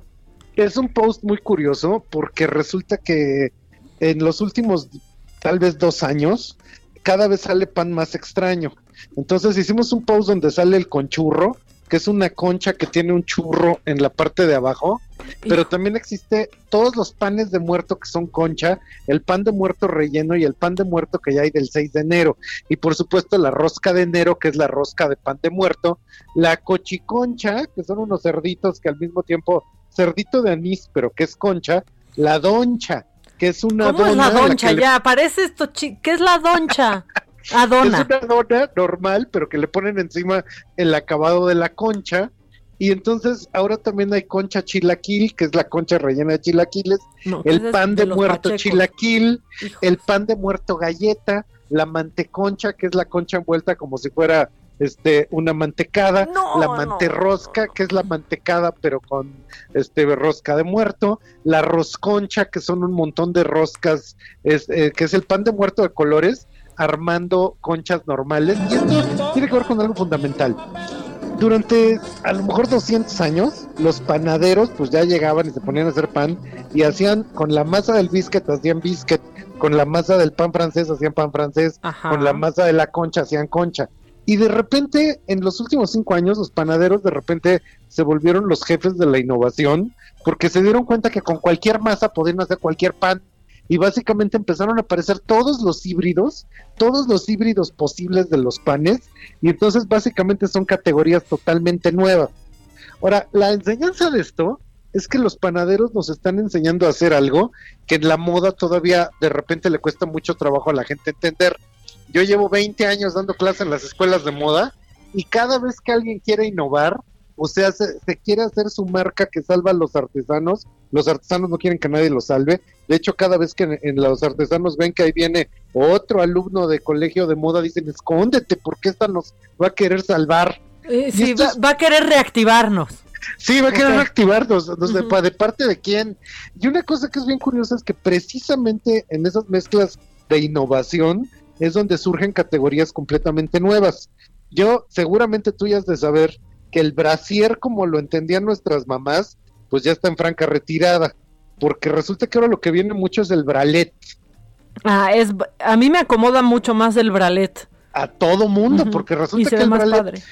Es un post muy curioso porque resulta que en los últimos tal vez dos años, cada vez sale pan más extraño. Entonces hicimos un post donde sale el conchurro, que es una concha que tiene un churro en la parte de abajo, pero también existe todos los panes de muerto que son concha, el pan de muerto relleno y el pan de muerto que ya hay del 6 de enero. Y por supuesto la rosca de enero, que es la rosca de pan de muerto, la cochiconcha, que son unos cerditos que al mismo tiempo, cerdito de anís, pero que es concha, la doncha, que es una ¿Cómo es la doncha? le- Ya, parece esto. chi- ¿Qué es la doncha? Es Adona. una dona normal, pero que le ponen encima el acabado de la concha. Y entonces ahora también hay concha chilaquil, que es la concha rellena de chilaquiles, No, el es pan de muerto pachecos. chilaquil, el pan de muerto galleta, la manteconcha, que es la concha envuelta como si fuera este una mantecada, la manterrosca, que es la mantecada pero con este rosca de muerto, la rosconcha, que son un montón de roscas, es, eh, que es el pan de muerto de colores, armando conchas normales. Y esto tiene que ver con algo fundamental. Durante a lo mejor 200 años, los panaderos pues ya llegaban y se ponían a hacer pan y hacían con la masa del biscuit hacían biscuit, con la masa del pan francés hacían pan francés, Ajá. con la masa de la concha hacían concha. Y de repente, en los últimos cinco años, los panaderos de repente se volvieron los jefes de la innovación porque se dieron cuenta que con cualquier masa podían hacer cualquier pan y básicamente empezaron a aparecer todos los híbridos, todos los híbridos posibles de los panes, y entonces básicamente son categorías totalmente nuevas. Ahora, la enseñanza de esto es que los panaderos nos están enseñando a hacer algo que en la moda todavía de repente le cuesta mucho trabajo a la gente entender. Yo llevo 20 años dando clases en las escuelas de moda y cada vez que alguien quiere innovar, o sea, se, se quiere hacer su marca que salva a los artesanos, los artesanos no quieren que nadie los salve. De hecho, cada vez que en, en los artesanos ven que ahí viene otro alumno de colegio de moda, dicen, escóndete, porque esta nos va a querer salvar. Eh, sí, va, es- va a querer reactivarnos. Sí, va a querer reactivarnos, no sé, de parte de quién. Y una cosa que es bien curiosa es que precisamente en esas mezclas de innovación es donde surgen categorías completamente nuevas. Yo, seguramente tú ya has de saber que el brasier, como lo entendían nuestras mamás, pues ya está en franca retirada, porque resulta que ahora lo que viene mucho es el bralet. Ah, es, a mí me acomoda mucho más el bralet. A todo mundo, porque resulta que el bralet padre.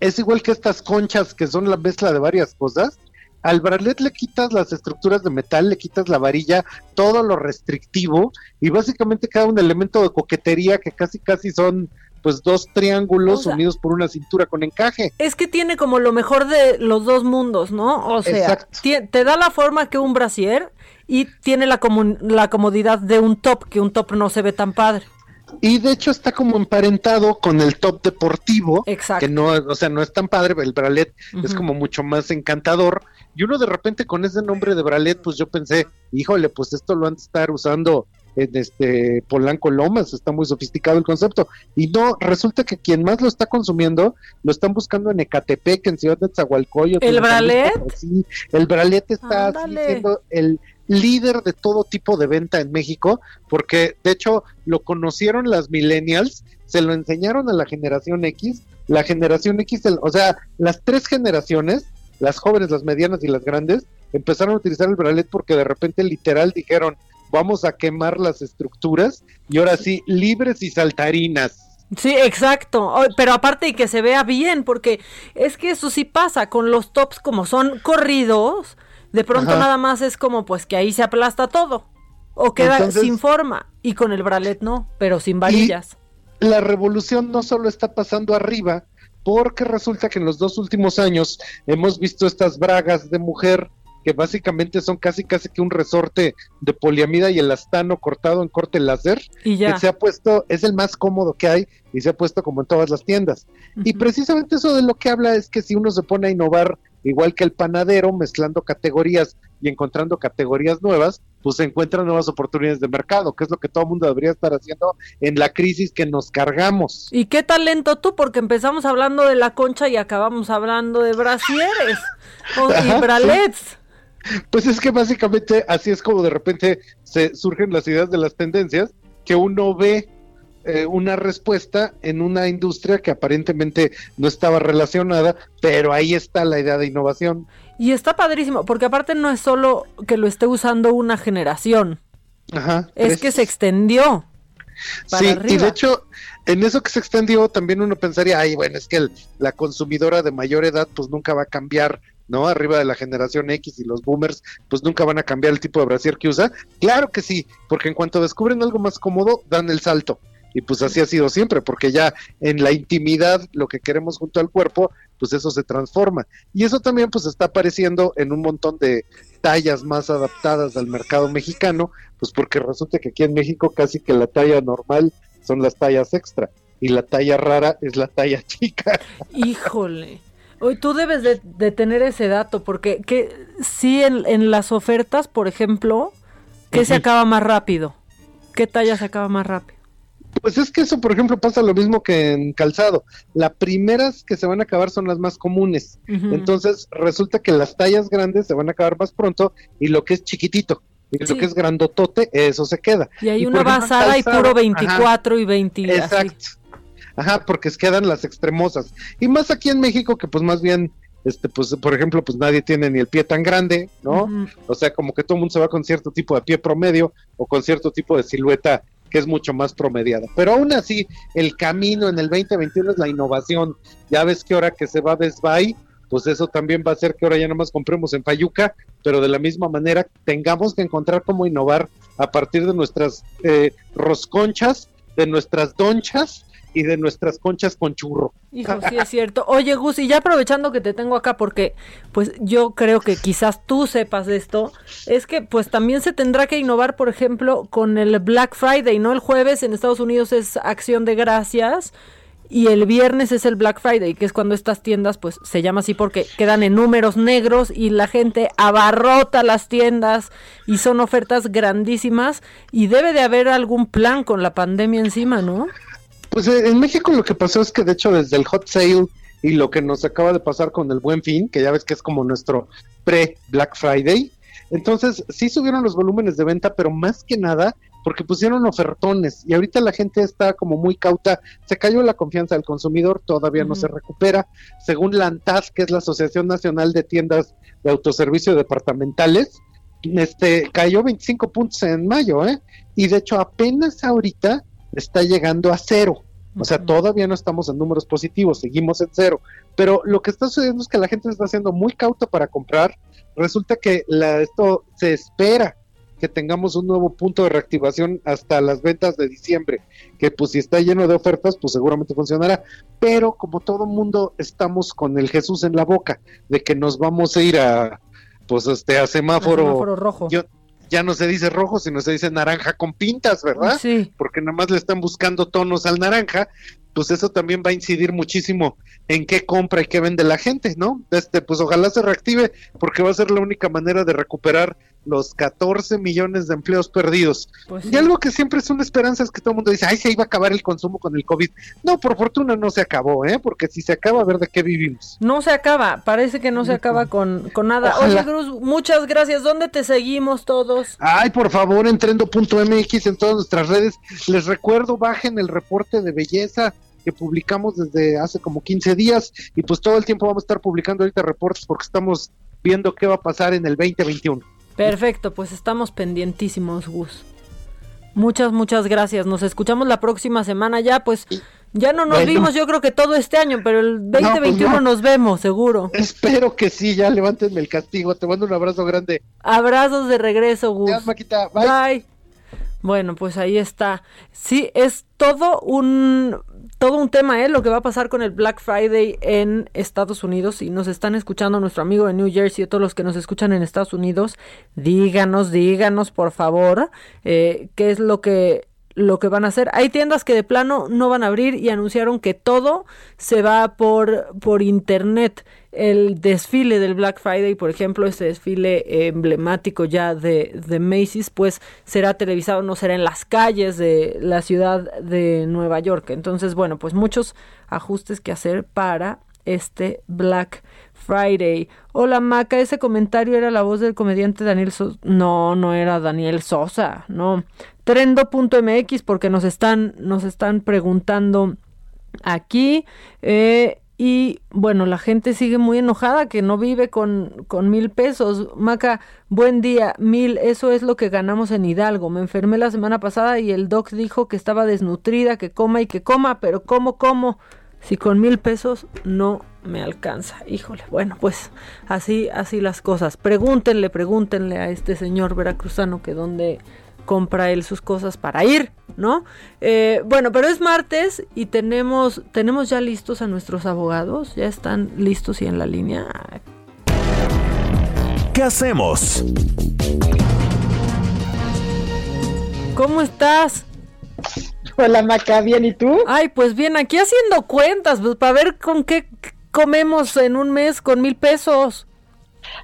es igual que estas conchas que son la mezcla de varias cosas. Al bralet le quitas las estructuras de metal, le quitas la varilla, todo lo restrictivo y básicamente queda un elemento de coquetería que casi casi son pues dos triángulos O sea- unidos por una cintura con encaje. Es que tiene como lo mejor de los dos mundos, ¿no? O sea, te da la forma que un brasier y tiene la, la comodidad de un top, que un top no se ve tan padre. Y de hecho está como emparentado con el top deportivo, Exacto. que no, o sea, no es tan padre, el bralet es como mucho más encantador. Y uno de repente con ese nombre de bralet, pues yo pensé, híjole, pues esto lo han de estar usando en este Polanco Lomas, está muy sofisticado el concepto. Y no, resulta que quien más lo está consumiendo, lo están buscando en Ecatepec, en Ciudad de Zahualcoyotl. ¿El bralet? El bralet está así siendo el líder de todo tipo de venta en México, porque de hecho lo conocieron las millennials, se lo enseñaron a la generación X, la generación X, el- o sea, las tres generaciones, las jóvenes, las medianas y las grandes, empezaron a utilizar el bralet porque de repente literal dijeron, vamos a quemar las estructuras y ahora sí, libres y saltarinas. Sí, exacto. Pero aparte y que se vea bien, porque es que eso sí pasa con los tops como son corridos. de pronto Ajá. nada más es como pues que ahí se aplasta todo. O queda Entonces- sin forma. Y con el bralet no, pero sin varillas. la revolución no solo está pasando arriba, porque resulta que en los dos últimos años hemos visto estas bragas de mujer que básicamente son casi casi que un resorte de poliamida y elastano cortado en corte láser, Y ya. que se ha puesto, es el más cómodo que hay y se ha puesto como en todas las tiendas. Y precisamente eso de lo que habla es que si uno se pone a innovar igual que el panadero, mezclando categorías y encontrando categorías nuevas, pues se encuentran nuevas oportunidades de mercado, que es lo que todo el mundo debería estar haciendo en la crisis que nos cargamos. ¿Y qué talento tú? Porque empezamos hablando de la concha y acabamos hablando de brasieres o- y bralets. Pues es que básicamente así es como de repente se surgen las ideas de las tendencias, que uno ve eh, una respuesta en una industria que aparentemente no estaba relacionada, pero ahí está la idea de innovación. Y está padrísimo, porque aparte no es solo que lo esté usando una generación, Ajá. es que se extendió. Sí, y de hecho, en eso que se extendió, también uno pensaría, ay, bueno, es que el- la consumidora de mayor edad, pues nunca va a cambiar, ¿no? Arriba de la generación X y los boomers, pues nunca van a cambiar el tipo de brasier que usa. Claro que sí, porque en cuanto descubren algo más cómodo, dan el salto. Y pues así ha sido siempre, porque ya en la intimidad, lo que queremos junto al cuerpo, pues eso se transforma. Y eso también pues está apareciendo en un montón de tallas más adaptadas al mercado mexicano, pues porque resulta que aquí en México casi que la talla normal son las tallas extra y la talla rara es la talla chica. Híjole. Hoy tú debes de, de tener ese dato, porque que sí en, en las ofertas, por ejemplo, ¿qué se acaba más rápido? ¿Qué talla se acaba más rápido? Pues es que eso, por ejemplo, pasa lo mismo que en calzado. Las primeras que se van a acabar son las más comunes. Entonces resulta que las tallas grandes se van a acabar más pronto y lo que es chiquitito y Sí. lo que es grandotote, eso se queda. Y hay una ejemplo, basada y puro ajá, 24 y 20. así. Ajá, porque es- quedan las extremosas. Y más aquí en México que pues más bien, este, pues por ejemplo, pues nadie tiene ni el pie tan grande, ¿no? O sea, como que todo el mundo se va con cierto tipo de pie promedio o con cierto tipo de silueta que es mucho más promediada. Pero aún así, el camino en el 2021 es la innovación. Ya ves que ahora que se va Best Buy, pues eso también va a hacer que ahora ya nada más compremos en Fayuca, pero de la misma manera tengamos que encontrar cómo innovar a partir de nuestras eh, rosconchas, de nuestras donchas y de nuestras conchas con churro. Hijo, sí es cierto. Oye, Gus, y ya aprovechando que te tengo acá, porque pues yo creo que quizás tú sepas de esto, es que pues también se tendrá que innovar, por ejemplo, con el Black Friday, ¿no? El jueves en Estados Unidos es acción de gracias y el viernes es el Black Friday, que es cuando estas tiendas pues se llama así porque quedan en números negros y la gente abarrota las tiendas y son ofertas grandísimas y debe de haber algún plan con la pandemia encima, ¿no? Pues eh, en México lo que pasó es que de hecho desde el hot sale y lo que nos acaba de pasar con el buen fin, que ya ves que es como nuestro pre-Black Friday, entonces sí subieron los volúmenes de venta, pero más que nada porque pusieron ofertones y ahorita la gente está como muy cauta, se cayó la confianza del consumidor, todavía no se recupera, según la ANTAD, que es la Asociación Nacional de Tiendas de Autoservicio Departamentales, este cayó 25 puntos en mayo, ¿eh? Y de hecho apenas ahorita está llegando a cero. O sea, todavía no estamos en números positivos, seguimos en cero. Pero lo que está sucediendo es que la gente está siendo muy cauta para comprar. Resulta que la, esto se espera que tengamos un nuevo punto de reactivación hasta las ventas de diciembre, que pues si está lleno de ofertas, pues seguramente funcionará. Pero como todo mundo estamos con el Jesús en la boca, de que nos vamos a ir a, pues este, a semáforo, semáforo rojo. yo- ya no se dice rojo, sino se dice naranja con pintas, ¿verdad? Sí. Porque nada más le están buscando tonos al naranja, pues eso también va a incidir muchísimo en qué compra y qué vende la gente, ¿no? Este, pues ojalá se reactive, porque va a ser la única manera de recuperar los 14 millones de empleos perdidos. Pues y algo que siempre es una esperanza es que todo el mundo dice, ay, se iba a acabar el consumo con el COVID. No, por fortuna no se acabó, ¿eh? Porque si se acaba, a ver de qué vivimos. No se acaba, parece que no se acaba con, con nada. Ojalá. Oye, Cruz, muchas gracias. ¿Dónde te seguimos todos? Ay, por favor, entrendo.mx en todas nuestras redes. Les recuerdo, bajen el reporte de belleza que publicamos desde hace como 15 días y pues todo el tiempo vamos a estar publicando ahorita reportes porque estamos viendo qué va a pasar en el 2021. Perfecto, pues estamos pendientísimos, Gus. Muchas, muchas gracias. Nos escuchamos la próxima semana ya, pues Ya no nos Bueno. vimos, yo creo que todo este año, pero el 2021 no. nos vemos, seguro. Espero que sí, ya levántenme el castigo. Te mando un abrazo grande. Abrazos de regreso, Gus. Adiós, Maquita. Bye. Bye. Bueno, pues ahí está. Sí, es todo un todo un tema, ¿eh? Lo que va a pasar con el Black Friday en Estados Unidos. Si nos están escuchando nuestro amigo de New Jersey y todos los que nos escuchan en Estados Unidos, díganos, díganos, por favor, eh, qué es lo que lo que van a hacer. Hay tiendas que de plano no van a abrir y anunciaron que todo se va por, por internet. El desfile del Black Friday, por ejemplo, este desfile emblemático ya de, de Macy's, pues será televisado, no será en las calles de la ciudad de Nueva York. Entonces, bueno, pues muchos ajustes que hacer para este Black Friday. Hola Maca, ese comentario era la voz del comediante Daniel Sosa. No, no era Daniel Sosa, no. Trendo.mx porque nos están, nos están preguntando aquí. eh, y bueno, la gente sigue muy enojada que no vive con, con mil pesos. Maca, buen día, mil, eso es lo que ganamos en Hidalgo. Me enfermé la semana pasada y el doc dijo que estaba desnutrida, que coma y que coma, pero ¿cómo, cómo? Si con mil pesos no me alcanza. Híjole, bueno, pues así, así las cosas. Pregúntenle, pregúntenle a este señor veracruzano que dónde compra él sus cosas para ir, ¿no? Eh, bueno, pero es martes y tenemos, tenemos ya listos a nuestros abogados, ya están listos y en la línea. ¿Qué hacemos? ¿Cómo estás? Hola Maca, ¿bien y tú? Ay, pues bien, aquí haciendo cuentas, pues para ver con qué comemos en un mes con mil pesos.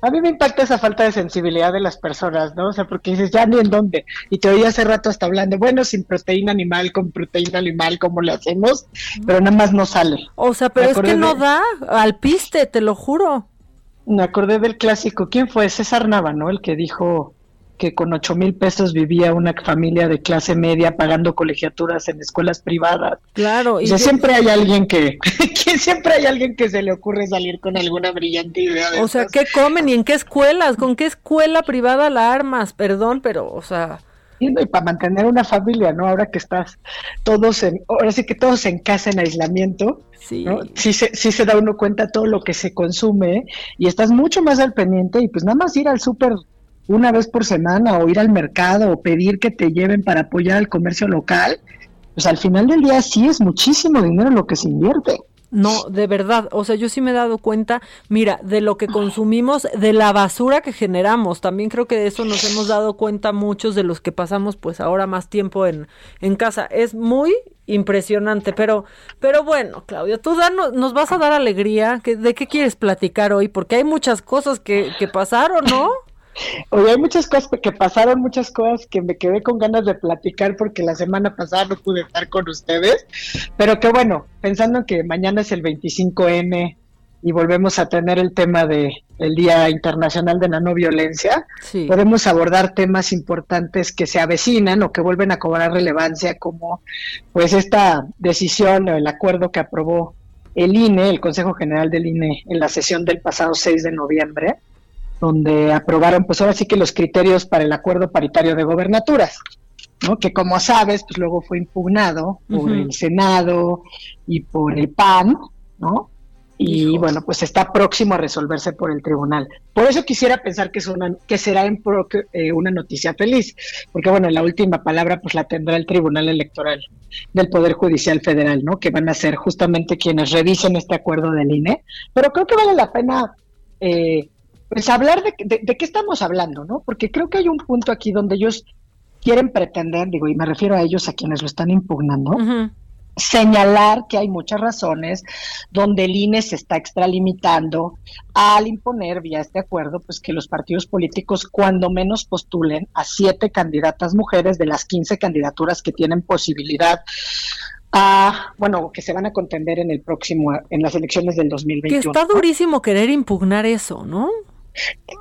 A mí me impacta esa falta de sensibilidad de las personas, ¿no? O sea, porque dices, ya ni en dónde. Y te oí hace rato hasta hablando, bueno, sin proteína animal, con proteína animal, ¿cómo le hacemos? Pero nada más no sale. O sea, pero es que no da al piste, te lo juro. Me acordé del clásico. ¿Quién fue? César Nava, ¿no? El que dijo que con ocho mil pesos vivía una familia de clase media pagando colegiaturas en escuelas privadas. Claro. O sea, siempre hay alguien que, que siempre hay alguien que se le ocurre salir con alguna brillante idea. De O sea, estas. ¿qué comen y en qué escuelas? ¿Con qué escuela privada la armas? Perdón, pero, o sea... Y, y para mantener una familia, ¿no? Ahora que estás todos en, ahora sí que todos en casa en aislamiento, sí. ¿no? Sí se, sí se da uno cuenta todo lo que se consume y estás mucho más al pendiente y pues nada más ir al súper una vez por semana o ir al mercado o pedir que te lleven para apoyar al comercio local, pues al final del día sí es muchísimo dinero lo que se invierte. No, de verdad, o sea, yo sí me he dado cuenta, mira, de lo que consumimos, de la basura que generamos. También creo que de eso nos hemos dado cuenta muchos de los que pasamos pues ahora más tiempo en, en casa. Es muy impresionante, pero, pero bueno, Claudia, tú danos- nos vas a dar alegría. ¿Qué- ¿De qué quieres platicar hoy? Porque hay muchas cosas que, que pasaron, ¿no? Oye, hay muchas cosas que pasaron, muchas cosas que me quedé con ganas de platicar porque la semana pasada no pude estar con ustedes, pero que bueno, pensando en que mañana es el 25N y volvemos a tener el tema de el Día Internacional de la No Violencia, Sí. podemos abordar temas importantes que se avecinan o que vuelven a cobrar relevancia como pues esta decisión o el acuerdo que aprobó el INE, el Consejo General del INE en la sesión del pasado 6 de noviembre, donde aprobaron pues ahora sí que los criterios para el acuerdo paritario de gobernaturas, ¿no? Que como sabes, pues luego fue impugnado por el Senado y por el PAN, ¿no? Y bueno, pues está próximo a resolverse por el tribunal. Por eso quisiera pensar que es una que será en pro- eh, una noticia feliz, porque bueno, la última palabra pues la tendrá el Tribunal Electoral del Poder Judicial Federal, ¿no? Que van a ser justamente quienes revisen este acuerdo del INE. Pero creo que vale la pena eh, pues hablar de, de- de qué estamos hablando, ¿no? Porque creo que hay un punto aquí donde ellos quieren pretender, digo, y me refiero a ellos a quienes lo están impugnando, señalar que hay muchas razones donde el INE se está extralimitando al imponer vía este acuerdo, pues que los partidos políticos cuando menos postulen a siete candidatas mujeres de las 15 candidaturas que tienen posibilidad a, bueno, que se van a contender en el próximo, en las elecciones del Que 2021. está durísimo querer impugnar eso, ¿no?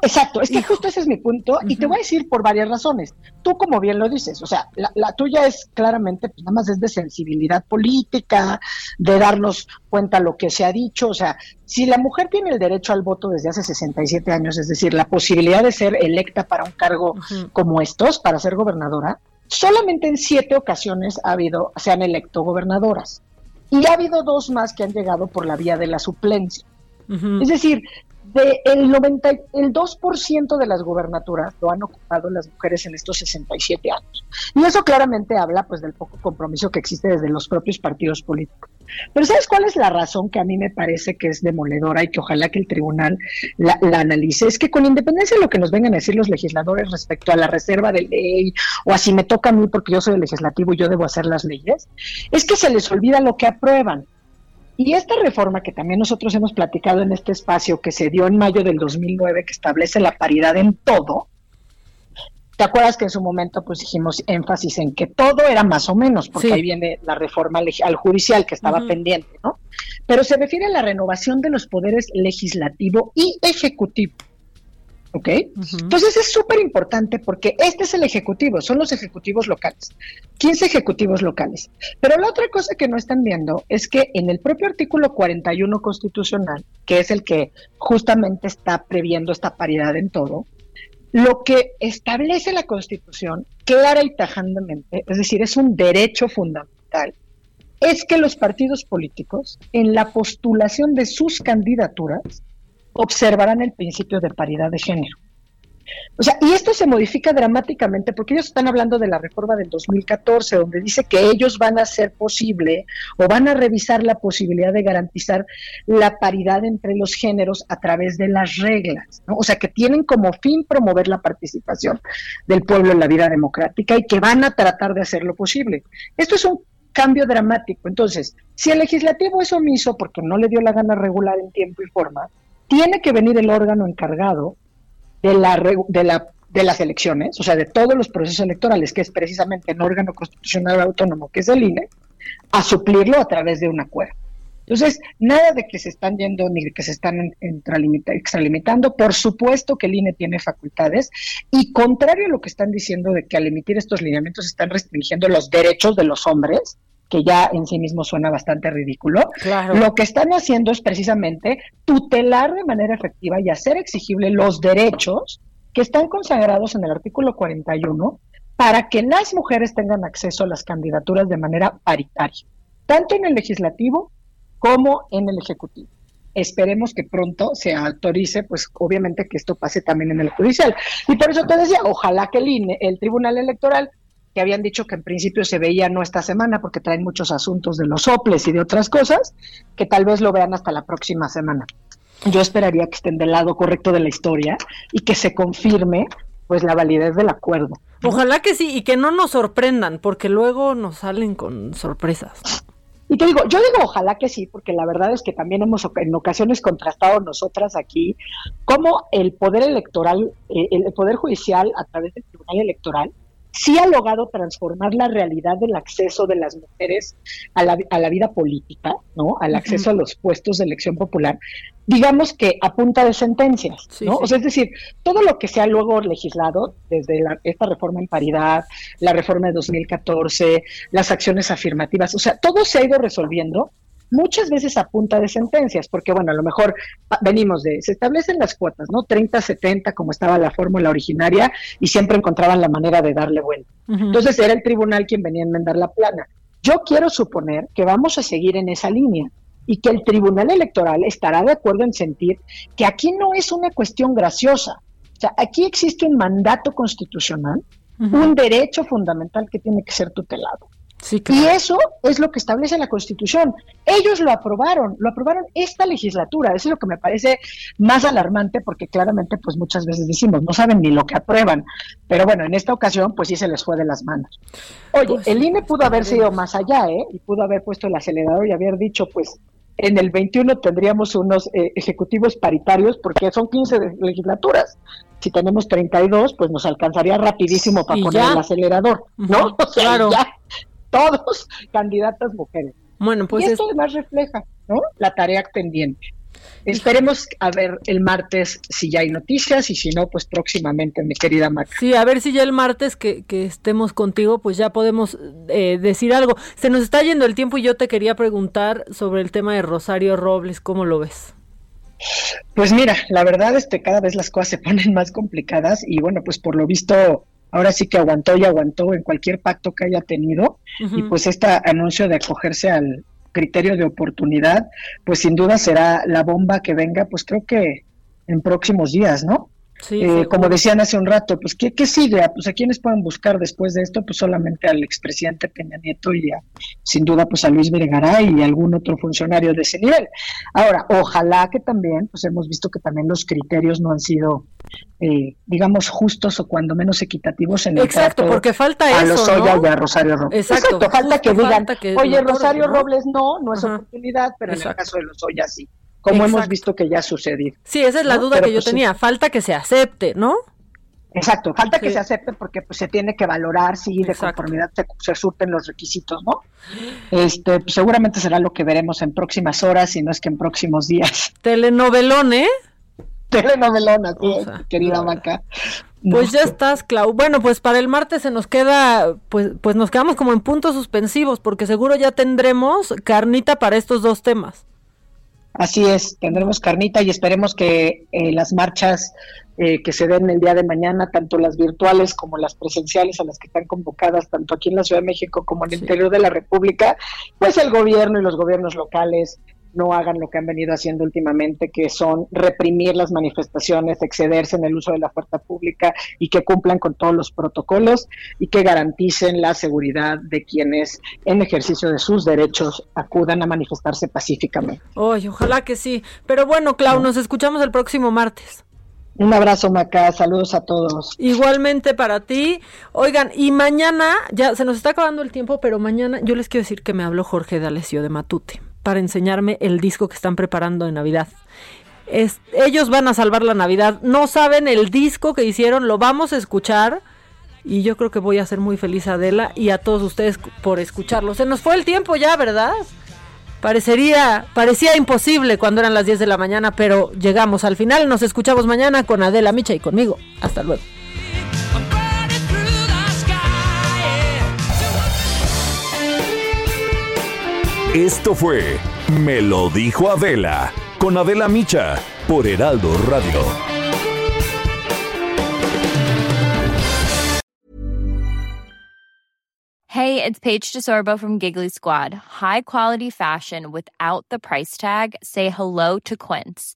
Exacto, es que justo ese es mi punto y te voy a decir por varias razones. Tú como bien lo dices, o sea, la, la tuya es claramente, pues nada más es de sensibilidad política, de darnos cuenta lo que se ha dicho, o sea, si la mujer tiene el derecho al voto desde hace 67 años, es decir, la posibilidad de ser electa para un cargo como estos, para ser gobernadora, solamente en siete ocasiones ha habido, se han electo gobernadoras. y ha habido dos más que han llegado por la vía de la suplencia. Es decir, de el 90, el 2% de las gubernaturas lo han ocupado las mujeres en estos 67 años. Y eso claramente habla pues del poco compromiso que existe desde los propios partidos políticos. Pero ¿sabes cuál es la razón que a mí me parece que es demoledora y que ojalá que el tribunal la, la analice? Es que con independencia de lo que nos vengan a decir los legisladores respecto a la reserva de ley o a si me toca a mí porque yo soy el legislativo y yo debo hacer las leyes, es que se les olvida lo que aprueban. Y esta reforma que también nosotros hemos platicado en este espacio, que se dio en mayo del 2009, que establece la paridad en todo, ¿te acuerdas que en su momento pues dijimos énfasis en que todo era más o menos, porque Sí. ahí viene la reforma al judicial que estaba pendiente, ¿no? Pero se refiere a la renovación de los poderes legislativo y ejecutivo. ¿Ok? Entonces es súper importante porque este es el ejecutivo, son los ejecutivos locales, 15 ejecutivos locales. Pero la otra cosa que no están viendo es que en el propio artículo 41 constitucional, que es el que justamente está previendo esta paridad en todo, lo que establece la constitución clara y tajantemente, es decir, es un derecho fundamental, es que los partidos políticos en la postulación de sus candidaturas observarán el principio de paridad de género. O sea, y esto se modifica dramáticamente porque ellos están hablando de la reforma del 2014, donde dice que ellos van a hacer posible o van a revisar la posibilidad de garantizar la paridad entre los géneros a través de las reglas. ¿no? O sea, que tienen como fin promover la participación del pueblo en la vida democrática y que van a tratar de hacerlo posible. Esto es un cambio dramático. Entonces, si el legislativo es omiso porque no le dio la gana regular en tiempo y forma, tiene que venir el órgano encargado de, la, de, la, de las elecciones, o sea, de todos los procesos electorales, que es precisamente el órgano constitucional autónomo, que es el INE, a suplirlo a través de un acuerdo. Entonces, nada de que se están yendo ni de que se están extralimitando. Por supuesto que el INE tiene facultades y contrario a lo que están diciendo de que al emitir estos lineamientos están restringiendo los derechos de los hombres, que ya en sí mismo suena bastante ridículo, Claro. lo que están haciendo es precisamente tutelar de manera efectiva y hacer exigible los derechos que están consagrados en el artículo 41 para que las mujeres tengan acceso a las candidaturas de manera paritaria, tanto en el legislativo como en el ejecutivo. Esperemos que pronto se autorice, pues obviamente que esto pase también en el judicial. Y por eso te decía, ojalá que el INE, el Tribunal Electoral, que habían dicho que en principio se veía no esta semana porque traen muchos asuntos de los soples y de otras cosas, que tal vez lo vean hasta la próxima semana. Yo esperaría que estén del lado correcto de la historia y que se confirme pues la validez del acuerdo. Ojalá que sí y que no nos sorprendan, porque luego nos salen con sorpresas. Y te digo, yo digo ojalá que sí, porque la verdad es que también hemos en ocasiones contrastado nosotras aquí cómo el poder electoral, eh, el poder judicial a través del tribunal electoral sí ha logrado transformar la realidad del acceso de las mujeres a la, a la vida política, ¿no? Al acceso a los puestos de elección popular, digamos que a punta de sentencias, ¿no? O sea, es decir, todo lo que se ha luego legislado, desde la- esta reforma en paridad, la reforma de 2014, las acciones afirmativas, o sea, todo se ha ido resolviendo muchas veces a punta de sentencias, porque bueno, a lo mejor ah, venimos de, se establecen las cuotas, ¿no? 30, 70, como estaba la fórmula originaria, y siempre encontraban la manera de darle vuelta. Entonces era el tribunal quien venía a enmendar la plana. Yo quiero suponer que vamos a seguir en esa línea y que el tribunal electoral estará de acuerdo en sentir que aquí no es una cuestión graciosa. O sea, aquí existe un mandato constitucional, un derecho fundamental que tiene que ser tutelado. Y eso es lo que establece la Constitución. Ellos lo aprobaron, lo aprobaron esta legislatura. Eso es lo que me parece más alarmante porque claramente pues muchas veces decimos, no saben ni lo que aprueban. Pero bueno, en esta ocasión pues sí se les fue de las manos. Oye, el INE pudo haberse ido más allá, ¿eh? Y pudo haber puesto el acelerador y haber dicho pues en el 21 tendríamos unos eh, ejecutivos paritarios porque son 15 de- legislaturas. Si tenemos 32, pues nos alcanzaría rapidísimo para poner ya. el acelerador, ¿no? O sea, claro. ya todos candidatas mujeres. Bueno, pues y es- esto además refleja, ¿no? La tarea pendiente. Esperemos a ver el martes si ya hay noticias y si no, pues próximamente, mi querida Maca. Sí, a ver si ya el martes que, que estemos contigo, pues ya podemos eh, decir algo. Se nos está yendo el tiempo y yo te quería preguntar sobre el tema de Rosario Robles, ¿cómo lo ves? Pues mira, la verdad es que cada vez las cosas se ponen más complicadas y bueno, pues por lo visto ahora sí que aguantó y aguantó en cualquier pacto que haya tenido y pues este anuncio de acogerse al, criterio de oportunidad, pues sin duda será la bomba que venga, pues creo que en próximos días, ¿no? Eh, como decían hace un rato, pues ¿qué, ¿qué, sigue? Pues a quiénes pueden buscar después de esto, pues solamente al expresidente Peña Nieto y sin duda pues a Luis Vergaray y algún otro funcionario de ese nivel. Ahora, ojalá que también, pues hemos visto que también los criterios no han sido, eh, digamos, justos o cuando menos equitativos en el Exacto, porque falta a eso, Lozoya ¿no? y a Rosario Robles. Exacto, falta que digan, falta que oye, Rosario ¿no? Robles no, no es Ajá. oportunidad, pero en el caso de Lozoya sí. Como hemos visto que ya ha sucedido. Sí, esa es la ¿no? duda Pero, que yo pues, sí. tenía. Falta que se acepte, ¿no? Exacto, falta que se acepte porque pues se tiene que valorar si de conformidad se, se surten los requisitos, ¿no? Este, pues, seguramente será lo que veremos en próximas horas, si no es que en próximos días. Telenovelón, ¿eh? Telenovelona, sí, querida Maca. Pues ya estás, Clau. Bueno, pues para el martes se nos queda, pues, pues nos quedamos como en puntos suspensivos, porque seguro ya tendremos carnita para estos dos temas. Así es, tendremos carnita y esperemos que eh, las marchas eh, que se den el día de mañana, tanto las virtuales como las presenciales a las que están convocadas, tanto aquí en la Ciudad de México como en el interior de la República, pues el gobierno y los gobiernos locales no hagan lo que han venido haciendo últimamente, que son reprimir las manifestaciones, excederse en el uso de la fuerza pública y que cumplan con todos los protocolos y que garanticen la seguridad de quienes en ejercicio de sus derechos acudan a manifestarse pacíficamente. Oye, ojalá que sí. Pero bueno, Clau, nos escuchamos el próximo martes. Un abrazo, Maca. Saludos a todos. Igualmente para ti. Oigan, y mañana, ya se nos está acabando el tiempo, pero mañana yo les quiero decir que me habló Jorge D'Alessio de Matute para enseñarme el disco que están preparando de Navidad. Es- ellos van a salvar la Navidad. No saben el disco que hicieron, lo vamos a escuchar. Y yo creo que voy a ser muy feliz a Adela y a todos ustedes por escucharlo. Se nos fue el tiempo ya, ¿verdad? Parecería, parecía imposible cuando eran las 10 de la mañana, pero llegamos al final. Nos escuchamos mañana con Adela Micha y conmigo. Hasta luego. Esto fue Me lo dijo Adela con Adela Micha por Heraldo Radio. Hey, it's Paige DeSorbo from Giggly Squad. High quality fashion without the price tag. Say hello to Quince.